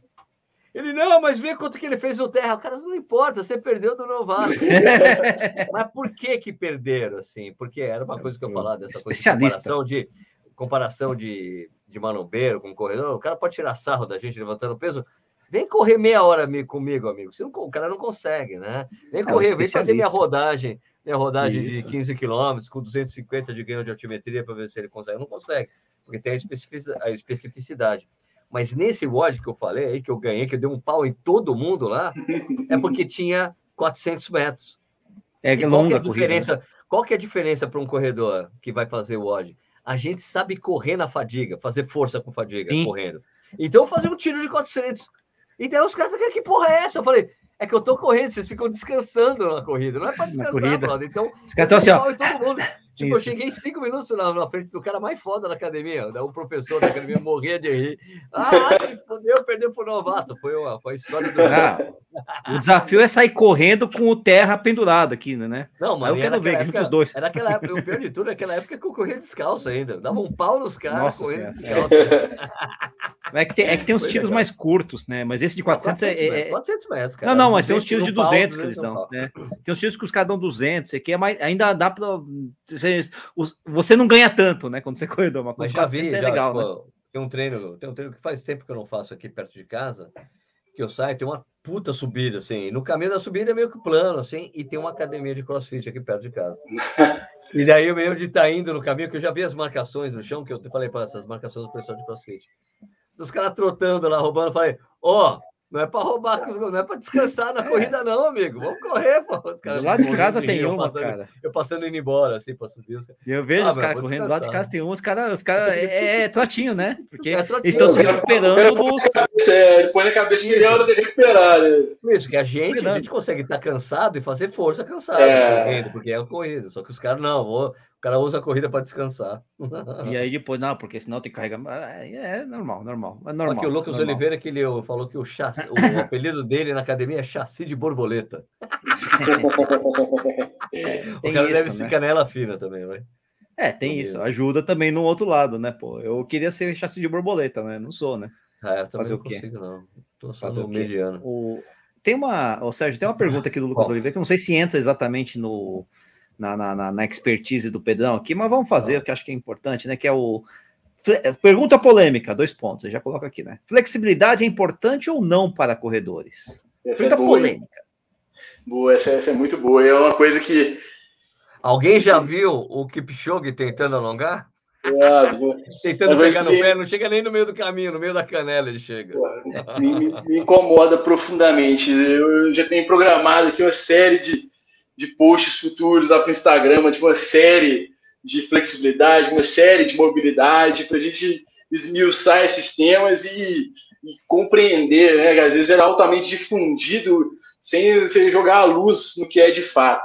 Ele, não, mas vê quanto que ele fez no terra. O cara, não importa, você perdeu do novato. mas por que que perderam, assim? Porque era uma coisa que eu falava dessa coisa de comparação de, comparação de, de manobreiro com corredor. O cara pode tirar sarro da gente levantando peso. Vem correr meia hora comigo, amigo. Você não, o cara não consegue, né? Vem é correr, vem fazer minha rodagem, minha rodagem Isso. de 15 quilômetros com 250 de ganho de altimetria para ver se ele consegue. Não consegue, porque tem a especificidade. Mas nesse WOD que eu falei aí, que eu ganhei, que eu dei um pau em todo mundo lá, é porque tinha 400 metros. É que longa qual é a diferença? Corrida, né? Qual que é a diferença para um corredor que vai fazer o WOD? A gente sabe correr na fadiga, fazer força com fadiga, Sim. correndo. Então, fazer um tiro de 400. E daí os caras ficam, que porra é essa? Eu falei, é que eu tô correndo, vocês ficam descansando na corrida. Não é para descansar, brother. Então, os caras assim, ó. Todo mundo. Tipo, Isso. eu cheguei cinco minutos na, na, frente do cara mais foda da academia. O professor da academia morria de rir. Ah, se fodeu, perdeu pro novato. Foi, uma, foi a história do. Ah, o desafio é sair correndo com o terra pendurado aqui, né? Não, mas eu quero ver que junto os dois. Era aquela época, o pior de tudo, naquela época que eu corria descalço ainda. Dava um pau nos caras correndo descalço. É que tem, é que tem uns tiros mais curtos, né? Mas esse de 400, 400 é, é... 400 metros, cara. Não, não, mas tem uns tiros de 200 que eles dão. Né? Tem uns tiros que os caras dão 200, aqui é mais, ainda dá para você não ganha tanto, né? Quando você corredor, mas, mas 400 vi, é já, legal, né? Tem um treino, tem um treino que faz tempo que eu não faço aqui perto de casa, que eu saio, tem uma puta subida, assim. No caminho da subida é meio que plano, assim, e tem uma academia de crossfit aqui perto de casa. E daí eu meio de estar tá indo no caminho, que eu já vi as marcações no chão, que eu falei para essas marcações do pessoal de crossfit. Os caras trotando lá, roubando, eu falei, ó, oh, não é para roubar, não é para descansar na corrida, não, amigo. Vamos correr, pô. Os caras lá de casa tem uma, passando, cara. Eu passando indo embora, assim, para subir. Os caras. Eu vejo ah, os caras correndo lá de casa tem um, os caras, os cara, é, é, trotinho, né? Porque é trotinho, estão se recuperando do. Ele põe na cabeça que é hora de recuperar, né? Isso, que a gente, a gente consegue estar cansado e fazer força cansado, é. correndo, porque é corrida. Só que os caras, não, vou cara usa a corrida para descansar. E aí depois, não, porque senão tem que carregar. É, é normal, normal. É normal Aqui o Lucas normal. Oliveira que ele falou que o, chassi, o apelido dele na academia é chassi de borboleta. o cara isso, deve né? ser canela fina também, vai. É, tem isso. Ajuda também no outro lado, né, pô? Eu queria ser chassi de borboleta, né? Não sou, né? É, eu também Fazer não o quê? consigo, não. Tô só Fazer no mediano. O... Tem uma, o Sérgio, tem uma pergunta aqui do Lucas Oliveira que eu não sei se entra exatamente no, na, na, na expertise do Pedrão aqui, mas vamos fazer o que acho que é importante, né? Que é o. Pergunta polêmica, dois pontos, eu já coloco aqui, né? Flexibilidade é importante ou não para corredores? Essa Pergunta é polêmica. Boa, essa, essa, é muito boa. É uma coisa que. Alguém já viu o Kipchoge tentando alongar? É, tentando pegar no pé, não chega nem no meio do caminho, no meio da canela ele chega. Me, me, me incomoda profundamente. Eu já tenho programado aqui uma série de, de posts futuros lá para o Instagram, de uma série de flexibilidade, uma série de mobilidade, para a gente esmiuçar esses temas e, e compreender, né? Que às vezes era altamente difundido sem você jogar a luz no que é de fato.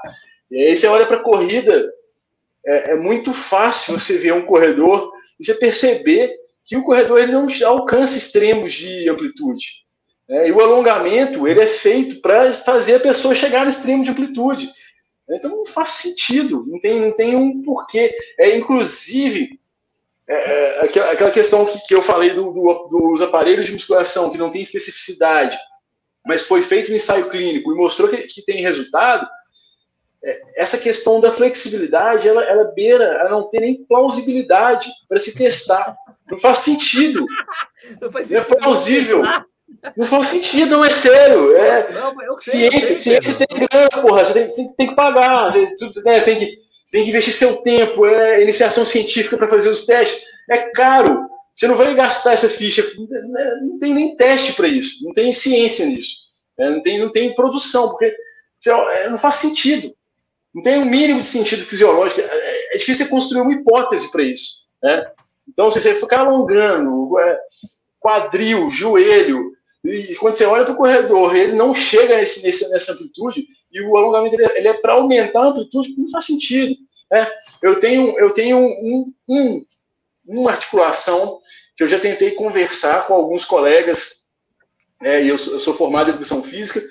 E aí você olha para a corrida, é, é, muito fácil você ver um corredor e você perceber que o corredor ele não alcança extremos de amplitude. É, e o alongamento ele é feito para fazer a pessoa chegar no extremo de amplitude. Então não faz sentido, não tem, não tem um porquê. É, inclusive, é, é aquela questão que, que eu falei do, do, dos aparelhos de musculação, que não tem especificidade, mas foi feito um ensaio clínico e mostrou que, que tem resultado, é, essa questão da flexibilidade, ela, ela beira a não ter nem plausibilidade para se testar. Não faz sentido. Não, faz sentido. é plausível. Não faz sentido, não é sério. É, não, ciência, sei, ciência tem grana, porra. Você tem, tem, tem que pagar. Você, tudo, né, você, tem que, você tem que investir seu tempo, é iniciação científica para fazer os testes. É caro. Você não vai gastar essa ficha. Não tem nem teste para isso. Não tem ciência nisso. É, não, tem, não tem produção, porque é, não faz sentido. Não tem um mínimo de sentido fisiológico. É, é, é difícil você construir uma hipótese para isso. Né? Então, se você ficar alongando quadril, joelho, e quando você olha para o corredor, ele não chega nesse, nesse, nessa amplitude, e o alongamento ele, ele é para aumentar a amplitude, não faz sentido. Né? Eu tenho, eu tenho um, um, uma articulação que eu já tentei conversar com alguns colegas, né, e eu, eu sou formado em educação física,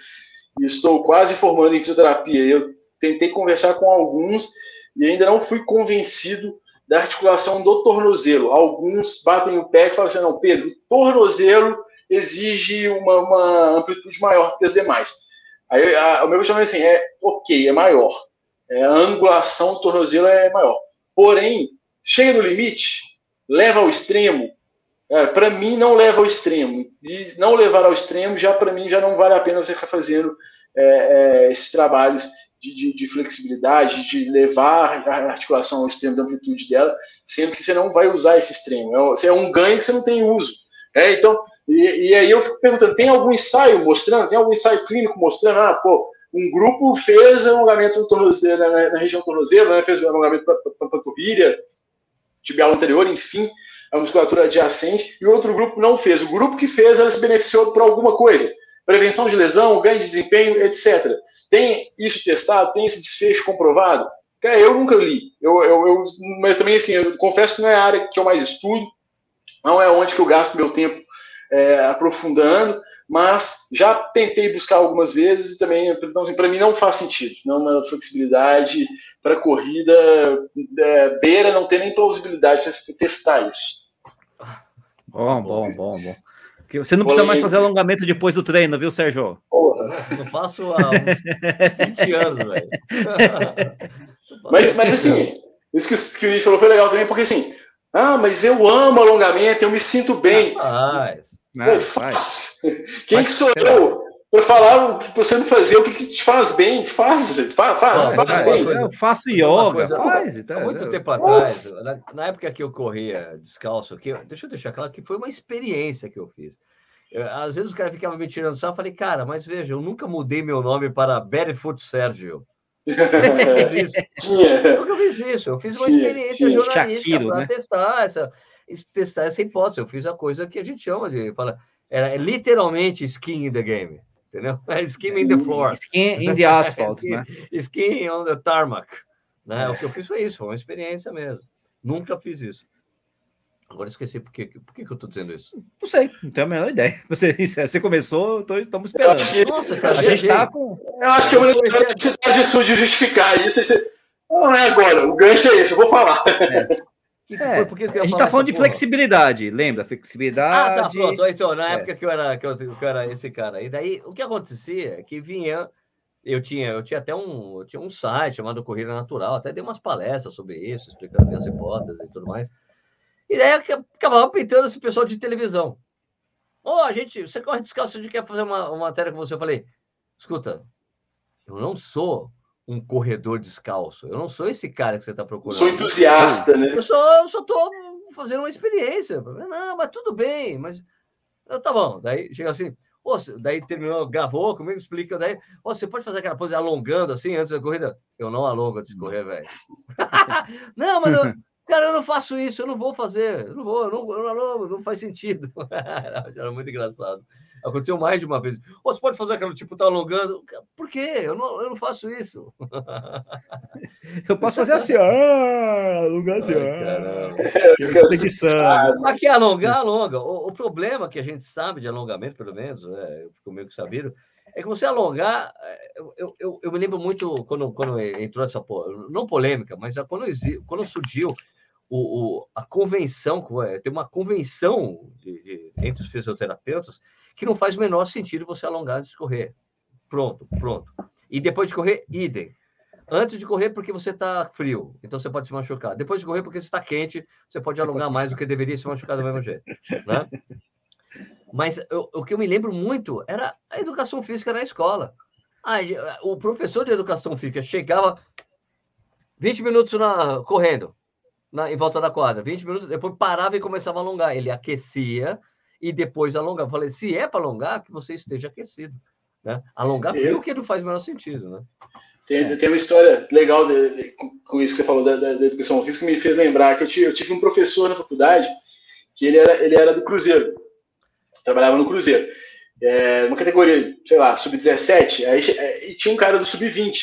e estou quase formando em fisioterapia. Eu tentei conversar com alguns e ainda não fui convencido da articulação do tornozelo. Alguns batem o pé e falam assim: não, Pedro, o tornozelo exige uma, uma amplitude maior que as demais. Aí a, o meu questionamento é assim, é ok, é maior. É, a angulação do tornozelo é maior. Porém, chega no limite, leva ao extremo. É, para mim, não leva ao extremo. E não levar ao extremo, já para mim, já não vale a pena você ficar fazendo é, é, esses trabalhos de, de, de, flexibilidade, de levar a articulação ao extremo da amplitude dela, sendo que você não vai usar esse extremo. É, é um ganho que você não tem uso. É, então, e, e, aí eu fico perguntando, tem algum ensaio mostrando, tem algum ensaio clínico mostrando, ah, pô, um grupo fez alongamento tornozelo, na, na região tornozelo, né, fez alongamento para panturrilha, tibial anterior, enfim, a musculatura adjacente, e outro grupo não fez. O grupo que fez, ela se beneficiou por alguma coisa, prevenção de lesão, ganho de desempenho, etc. Tem isso testado? Tem esse desfecho comprovado? Cara, eu nunca li, eu, eu, eu, mas também, assim, eu confesso que não é a área que eu mais estudo, não é onde que eu gasto meu tempo é, aprofundando, mas já tentei buscar algumas vezes e também, então, assim, para mim não faz sentido. Não uma flexibilidade para corrida é, beira não tem nem plausibilidade de testar isso. Bom, bom, bom, bom. Você não precisa mais fazer alongamento depois do treino, viu, Sérgio? Porra. Não faço há uns 20 anos, velho. Mas, mas assim, isso que, que o Luiz falou foi legal também, porque assim, ah, mas eu amo alongamento, eu me sinto bem. Ah, Pô, faz. Quem que sou eu? para falar que você não fazer o que te faz bem, faz, faz, faz, faz bem. Coisa, eu faço yoga, coisa, faz. Há muito é, tempo atrás, na, na, época que eu corria descalço aqui, deixa eu deixar claro que foi uma experiência que eu fiz. Eu, às vezes os caras ficavam me tirando só, eu falei, cara, mas veja, eu nunca mudei meu nome para Barefoot Sérgio. Eu fiz isso. Eu nunca fiz isso. Eu fiz uma experiência jornalística para né? testar essa testar essa hipótese. Eu fiz a coisa que a gente chama de. Fala, era é literalmente skin in the game. Entendeu? É skin in the floor. Skin in the asphalt, skin, né? Skin on the tarmac. Né? O que eu fiz foi isso, foi uma experiência mesmo. Nunca fiz isso. Agora esqueci por, que, por que, que eu estou dizendo isso. Não sei, não tenho a menor ideia. Você, você começou, tô, estamos esperando. Nossa, cara, a gente está com. Eu acho que é uma necessidade sua de justificar isso. Não é agora, o gancho é esse, eu vou falar. É. Que que é, foi? Que a gente está falando de porra? flexibilidade, lembra? Flexibilidade. Ah, tá, pronto. Então, na é. época que eu, era, que, eu, que eu era esse cara. E daí, o que acontecia é que vinha. Eu tinha, eu tinha até um, tinha um site chamado Corrida Natural, até dei umas palestras sobre isso, explicando minhas hipóteses e tudo mais. E daí eu acabava pintando esse pessoal de televisão. Ô, oh, gente, você corre descalço, a gente quer fazer uma, uma matéria com você. Eu falei, escuta, eu não sou um corredor descalço. Eu não sou esse cara que você está procurando. Sou entusiasta, eu, né? Eu só, eu só tô fazendo uma experiência. Não, mas tudo bem, mas tá bom. Daí chega assim, oh, daí terminou, gravou comigo, explica, daí, oh, você pode fazer aquela pose alongando assim antes da corrida? Eu não alongo antes de correr, velho. não, mas eu, cara, eu não faço isso, eu não vou fazer, eu não vou, eu não, eu não, não, não faz sentido. Era muito engraçado. Aconteceu mais de uma vez. Ou você pode fazer aquele tipo, tá alongando. Por quê? Eu não, eu não faço isso. eu posso fazer assim, ah, alongar assim, ah. Aqui alongar, alonga. O, o, problema que a gente sabe de alongamento, pelo menos, né, eu fico meio que sabido, é que você alongar, eu, eu, eu me lembro muito quando, quando entrou essa, não polêmica, mas quando, quando surgiu o, o, a convenção, tem uma convenção de, de, entre os fisioterapeutas que não faz o menor sentido você alongar antes de correr. Pronto, pronto. E depois de correr, idem. Antes de correr, porque você está frio, então você pode se machucar. Depois de correr, porque você está quente, você pode você alongar pode... mais do que deveria se machucar do mesmo jeito. Né? Mas eu, o que eu me lembro muito era a educação física na escola. Ah, o professor de educação física chegava 20 minutos na, correndo na, em volta da quadra, 20 minutos, depois parava e começava a alongar. Ele aquecia e depois alongar. falei, se é para alongar, que você esteja aquecido. Né? Alongar eu... que não faz o menor sentido, né? Tem, é. tem uma história legal de, de, com isso que você falou da, da, da, educação física que me fez lembrar que eu tive, eu tive, um professor na faculdade que ele era, ele era do Cruzeiro, trabalhava no Cruzeiro, é, uma categoria, sei lá, sub-17, aí é, e tinha um cara do sub-20.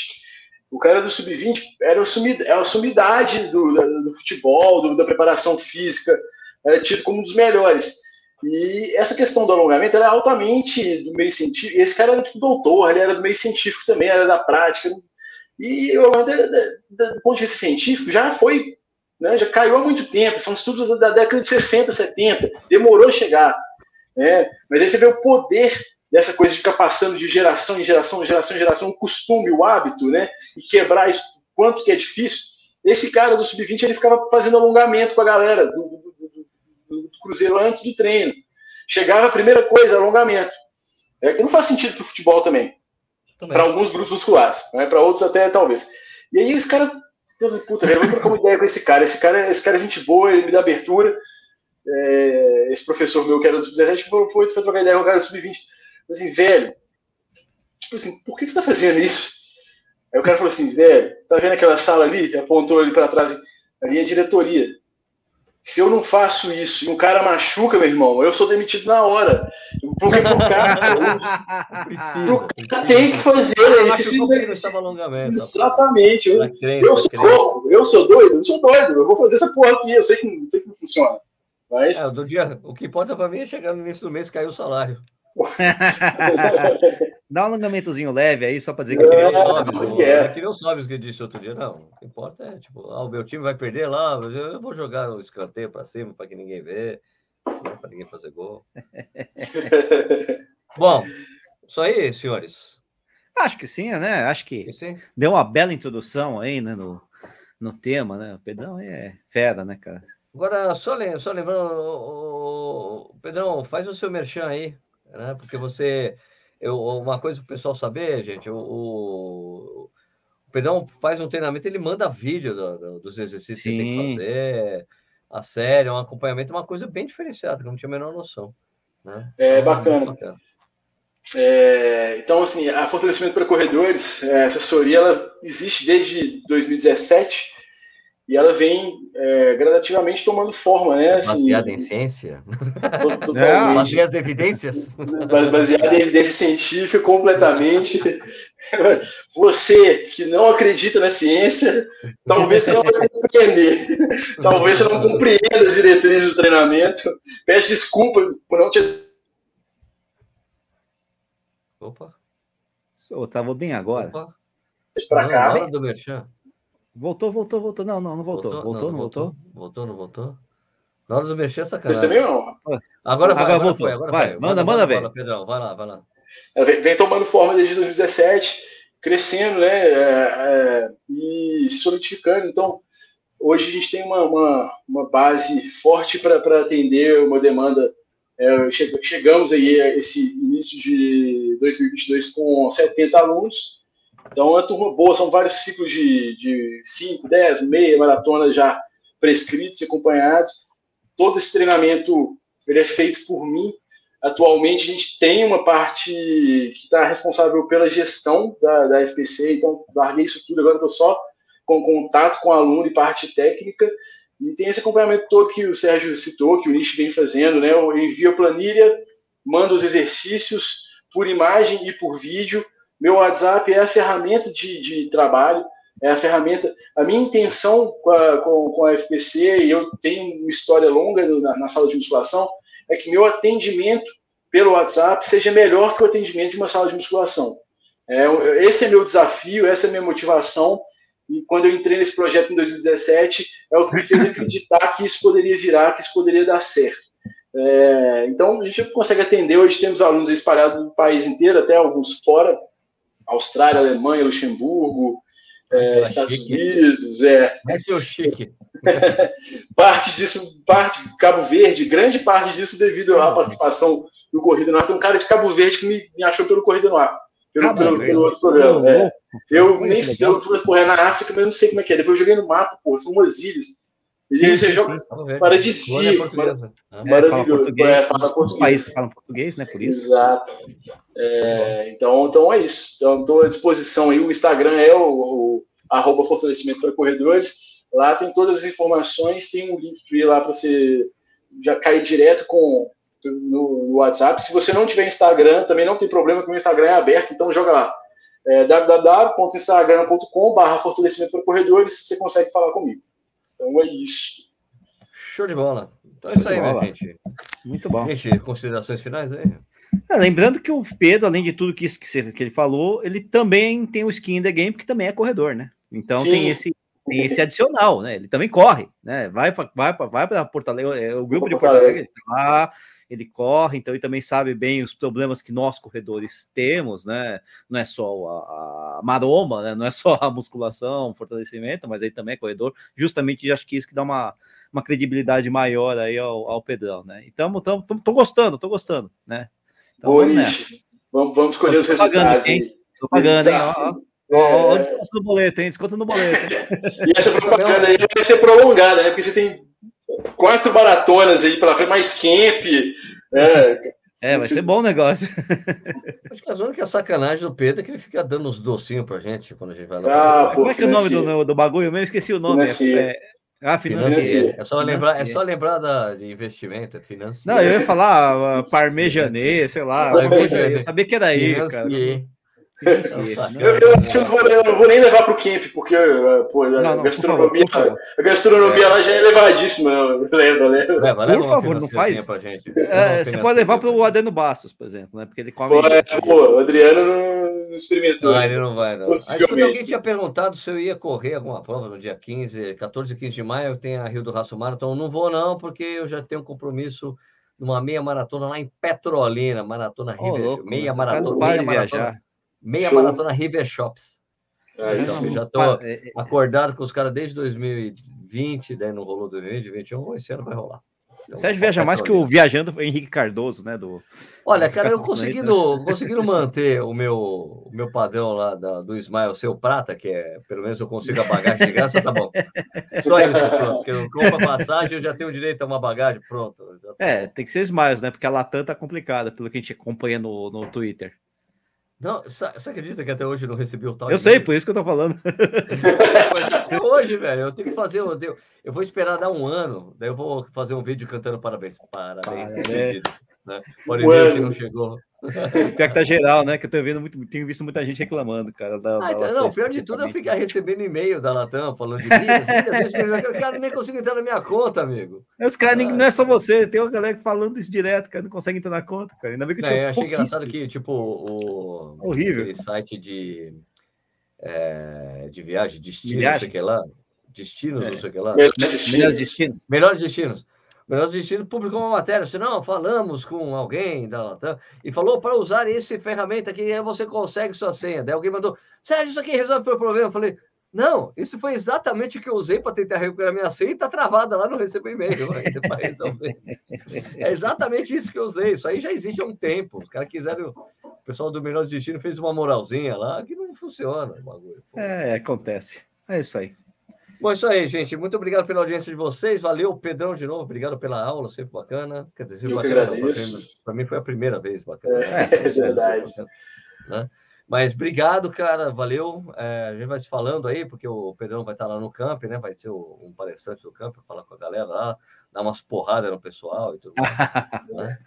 O cara do sub-20 era a, sumid, era a sumidade do, do futebol, do, da preparação física, era tido como um dos melhores. E essa questão do alongamento era altamente do meio científico. Esse cara era tipo doutor, ele era do meio científico também, era da prática. E o alongamento, do ponto de vista científico, já foi, né, já caiu há muito tempo. São estudos da década de 60, 70, demorou a chegar. Né? Mas aí você vê o poder dessa coisa de ficar passando de geração em geração, geração em geração, o costume, o hábito, né? E quebrar isso, quanto que é difícil. Esse cara do sub-20 ele ficava fazendo alongamento com a galera do, do Cruzeiro antes do treino. Chegava a primeira coisa, alongamento. É que não faz sentido para o futebol também. também. Para alguns grupos musculares, né? para outros até talvez. E aí esse cara, Deus puta, velho, vou trocar uma ideia com esse cara. Esse cara, esse cara é gente boa, ele me dá abertura. É, esse professor meu que era do sub-17 foi, foi, foi trocar ideia com o cara do sub-20. Assim, velho, tipo assim, por que você está fazendo isso? Aí o cara falou assim, velho, tá vendo aquela sala ali? Apontou ali para trás, ali é a diretoria. Se eu não faço isso e um cara machuca, meu irmão, eu sou demitido na hora. Porque pro cara, tem que fazer esse Exatamente. Eu, eu sou louco, eu sou doido, eu sou doido, eu vou fazer essa porra aqui, eu sei que, sei que não funciona. Mas... É, do dia, o que importa para mim é chegar no início do mês e cair o salário. Dá um alongamentozinho leve aí, só para dizer que é, que é. que não sobe o que disse outro dia, não. O que importa é, tipo, ah, o meu time vai perder lá, eu vou jogar o escanteio para cima para que ninguém vê, né, para ninguém fazer gol. Bom, isso aí, senhores. Acho que sim, né? Acho que sim. deu uma bela introdução aí, né, no, no tema, né? O Pedrão é fera, né, cara? Agora, só, só lembrando, o, o, Pedrão, faz o seu merchan aí, né? Porque você eu, uma coisa para o pessoal saber, gente, o, o, o Pedrão faz um treinamento, ele manda vídeo do, do, dos exercícios Sim. que tem que fazer, a série, um acompanhamento, uma coisa bem diferenciada, que eu não tinha a menor noção. Né? É, então, bacana. bacana. É, então, assim, a fortalecimento para corredores, a assessoria, ela existe desde 2017 e ela vem é, gradativamente tomando forma, né? Assim, baseada em ciência? É, baseada em evidências? Baseada em evidência científica, completamente. Você que não acredita na ciência, talvez você não vai compreender. Talvez você não compreenda as diretrizes do treinamento. Peço desculpa por não te... Opa. Eu tava bem agora. Opa. Para cá. do Merchan. Voltou, voltou, voltou. Não, não, não voltou. Voltou, voltou não, não voltou? Voltou, não voltou? Na hora de mexer, é sacanagem. Você também não. Agora vai, agora, agora voltou. Foi, agora vai, vai. Manda, manda, velho. Pedrão, vai lá, vai lá. Vem, vem, tomando forma desde 2017, crescendo, né? É, é, e se solidificando. Então, hoje a gente tem uma, uma, uma base forte para atender uma demanda. É, chegamos aí a esse início de 2022 com 70 alunos então, é uma turma boa, são vários ciclos de 5, 10, meia maratona já prescritos e acompanhados. Todo esse treinamento ele é feito por mim. Atualmente, a gente tem uma parte que está responsável pela gestão da, da FPC, então larguei isso tudo, agora estou só com contato com o aluno e parte técnica. E tem esse acompanhamento todo que o Sérgio citou, que o Nish vem fazendo, né? Eu envio a planilha, mando os exercícios por imagem e por vídeo, meu WhatsApp é a ferramenta de, de trabalho, é a ferramenta. A minha intenção com a, com, com a FPC, e eu tenho uma história longa na, na sala de musculação, é que meu atendimento pelo WhatsApp seja melhor que o atendimento de uma sala de musculação. É, esse é meu desafio, essa é minha motivação. E quando eu entrei nesse projeto em 2017, é o que me fez acreditar que isso poderia virar, que isso poderia dar certo. É, então, a gente consegue atender. Hoje temos alunos espalhados no país inteiro, até alguns fora, Austrália, Alemanha, Luxemburgo, é, Estados chique. Unidos, é. Esse é o chique. parte disso, parte Cabo Verde, grande parte disso devido à participação do Corrida no Ar. Tem um cara de Cabo Verde que me, me achou pelo Corrida no Ar, pelo, pelo, pelo outro programa. É. Eu nem sei, eu fui correr na África, mas não sei como é que é. Depois eu joguei no mapa, pô, são umas ilhas. Sim, você sim, joga sim. paradisíaco. É, maravilhoso. É, fala português. Os países falam português, né? Por isso. Exato. É, então, então é isso. Então, estou à disposição aí. O Instagram é o, o arroba fortalecimento para corredores. Lá tem todas as informações, tem um link free lá para você já cair direto com no, no, WhatsApp. Se você não tiver Instagram, também não tem problema, que o Instagram é aberto, então joga lá. É, www.instagram.com barra fortalecimento para corredores, você consegue falar comigo. Então é isso. Show de bola. Então é isso aí, minha gente. Muito bom. Gente, considerações finais aí? É, lembrando que o Pedro, além de tudo que, isso que, você, que ele falou, ele também tem o skin in the game, que também é corredor, né? Então Sim. tem esse, tem esse adicional, né? Ele também corre, né? Vai, vai, vai para Porto Alegre, é, o grupo de Porto Alegre tá lá, ele corre, então ele também sabe bem os problemas que nós corredores temos, né? Não é só a, a maroma, né? Não é só a musculação, fortalecimento, mas aí também é corredor. Justamente acho que isso que dá uma, uma credibilidade maior aí ao, ao Pedrão, né? Então, tamo, tamo, tô gostando, tô gostando, né? Então, Boa, vamos, vamos, vamos escolher os resultados. Tô pagando, hein? Ó, ó, ó, desconto no boleto, hein? Desconto no boleto. e essa propaganda aí vai ser prolongada, né? Porque você tem quatro maratonas aí pela frente, mais camp. É, é vai ser bom o negócio. Acho que a zona que é sacanagem do Pedro é que ele fica dando uns docinhos pra gente quando a gente vai lá. Ah, pô, Como é que é o nome do, do bagulho? Eu esqueci o nome. É, ah, financeiro. É só lembrar, é só lembrar da, de investimento, é financeiro. Não, eu ia falar uh, parmejanê, sei lá, coisa, eu sabia que era aí, cara. Eu, eu, acho que eu não, vou, eu não vou nem levar para o camp, porque pô, a, não, não, gastronomia, favor, a gastronomia é. lá já é elevadíssima. Leva, leva. leva, leva por favor, não faz. Pra gente. É, você pode levar para o Adeno Bastos, por exemplo, né? Porque ele come. Pô, é, pô, o Adriano não experimentou. Ah, ele não vai, não. Possivelmente. alguém tinha perguntado se eu ia correr alguma prova no dia 15, 14 e 15 de maio. Eu tenho a Rio do Raço Marathon. Não vou, não, porque eu já tenho um compromisso numa meia maratona lá em Petrolina, maratona oh, River, louco, meia maratona. Meia maratona. Meia Show. maratona River Shops. É, então, já estou é, é, acordado com os caras desde 2020, daí não rolou 2020, 2021, esse ano vai rolar. Então, Sérgio viaja mais que o viajando Henrique Cardoso, né? Do, Olha, cara, eu conseguindo, conseguindo manter o meu, o meu padrão lá da, do Ismael seu prata, que é pelo menos eu consigo a bagagem de graça, tá bom. Só isso, pronto. Que eu compro a passagem, eu já tenho direito a uma bagagem, pronto. É, tem que ser Ismael, né? Porque a Latam tá complicada, pelo que a gente acompanha no, no Twitter. Não, você acredita que até hoje eu não recebi o tal? Eu sei, por isso que eu tô falando. até hoje, velho, eu tenho que fazer. Eu, eu vou esperar dar um ano, daí eu vou fazer um vídeo cantando parabéns. Parabéns. parabéns. Né? Pode ver que não chegou. Pior que tá geral, né? Que eu tô vendo muito, tenho visto muita gente reclamando, cara. Da, ah, então, não, pior de tudo é eu ficar recebendo e-mail da Latam falando de o cara nem consegue entrar na minha conta, amigo. Os caras, ah, não é só você, tem uma galera falando isso direto, cara, não consegue entrar na conta, cara. Ainda bem que eu, é, eu achei engraçado que, tipo, o horrível site de, é, de viagem, destino, viagem? não sei o que lá. Destinos, é. não sei o que lá. Melhores destinos. Melhores destinos. Melhor Destino publicou uma matéria, se não, falamos com alguém da Latam e falou para usar esse ferramenta aqui, aí você consegue sua senha. Daí alguém mandou, Sérgio, isso aqui resolve o problema. Eu falei, não, isso foi exatamente o que eu usei para tentar recuperar minha senha e está travada lá no receber e-mail. é exatamente isso que eu usei. Isso aí já existe há um tempo. Os caras quiseram. O pessoal do Melhor Destino fez uma moralzinha lá que não funciona. O bagulho. É, acontece. É isso aí. Bom, é isso aí, gente. Muito obrigado pela audiência de vocês. Valeu, Pedrão, de novo. Obrigado pela aula, sempre bacana. Quer dizer, sempre bacana. Para mim foi a primeira vez bacana. É, é verdade. Né? Mas obrigado, cara. Valeu. É, a gente vai se falando aí, porque o Pedrão vai estar lá no camp, né? Vai ser o, um palestrante do camp, falar com a galera lá, dar umas porradas no pessoal e tudo né?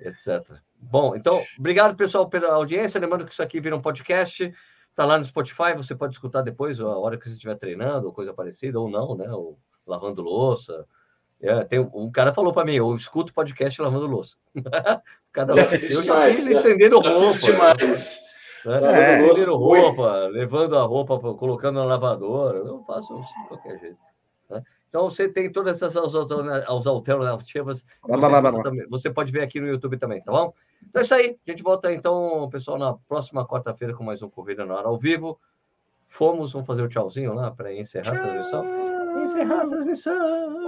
etc. Bom, então, obrigado, pessoal, pela audiência. Lembrando que isso aqui vira um podcast. Tá lá no Spotify, você pode escutar depois, a hora que você estiver treinando, ou coisa parecida, ou não, né? Ou lavando louça. É, tem, um cara falou para mim, eu escuto podcast lavando louça. Cada já um, eu já fiz estendendo roupa. Demais. Né? É, estendendo roupa, levando a roupa, colocando na lavadora. Eu faço de qualquer jeito. Né? Então você tem todas essas alternativas. Você, você pode ver aqui no YouTube também, tá bom? Então é isso aí. A gente volta então, pessoal, na próxima quarta-feira com mais um Corrida na Hora ao vivo. Fomos, vamos fazer o tchauzinho lá para encerrar a transmissão. Encerrar a transmissão.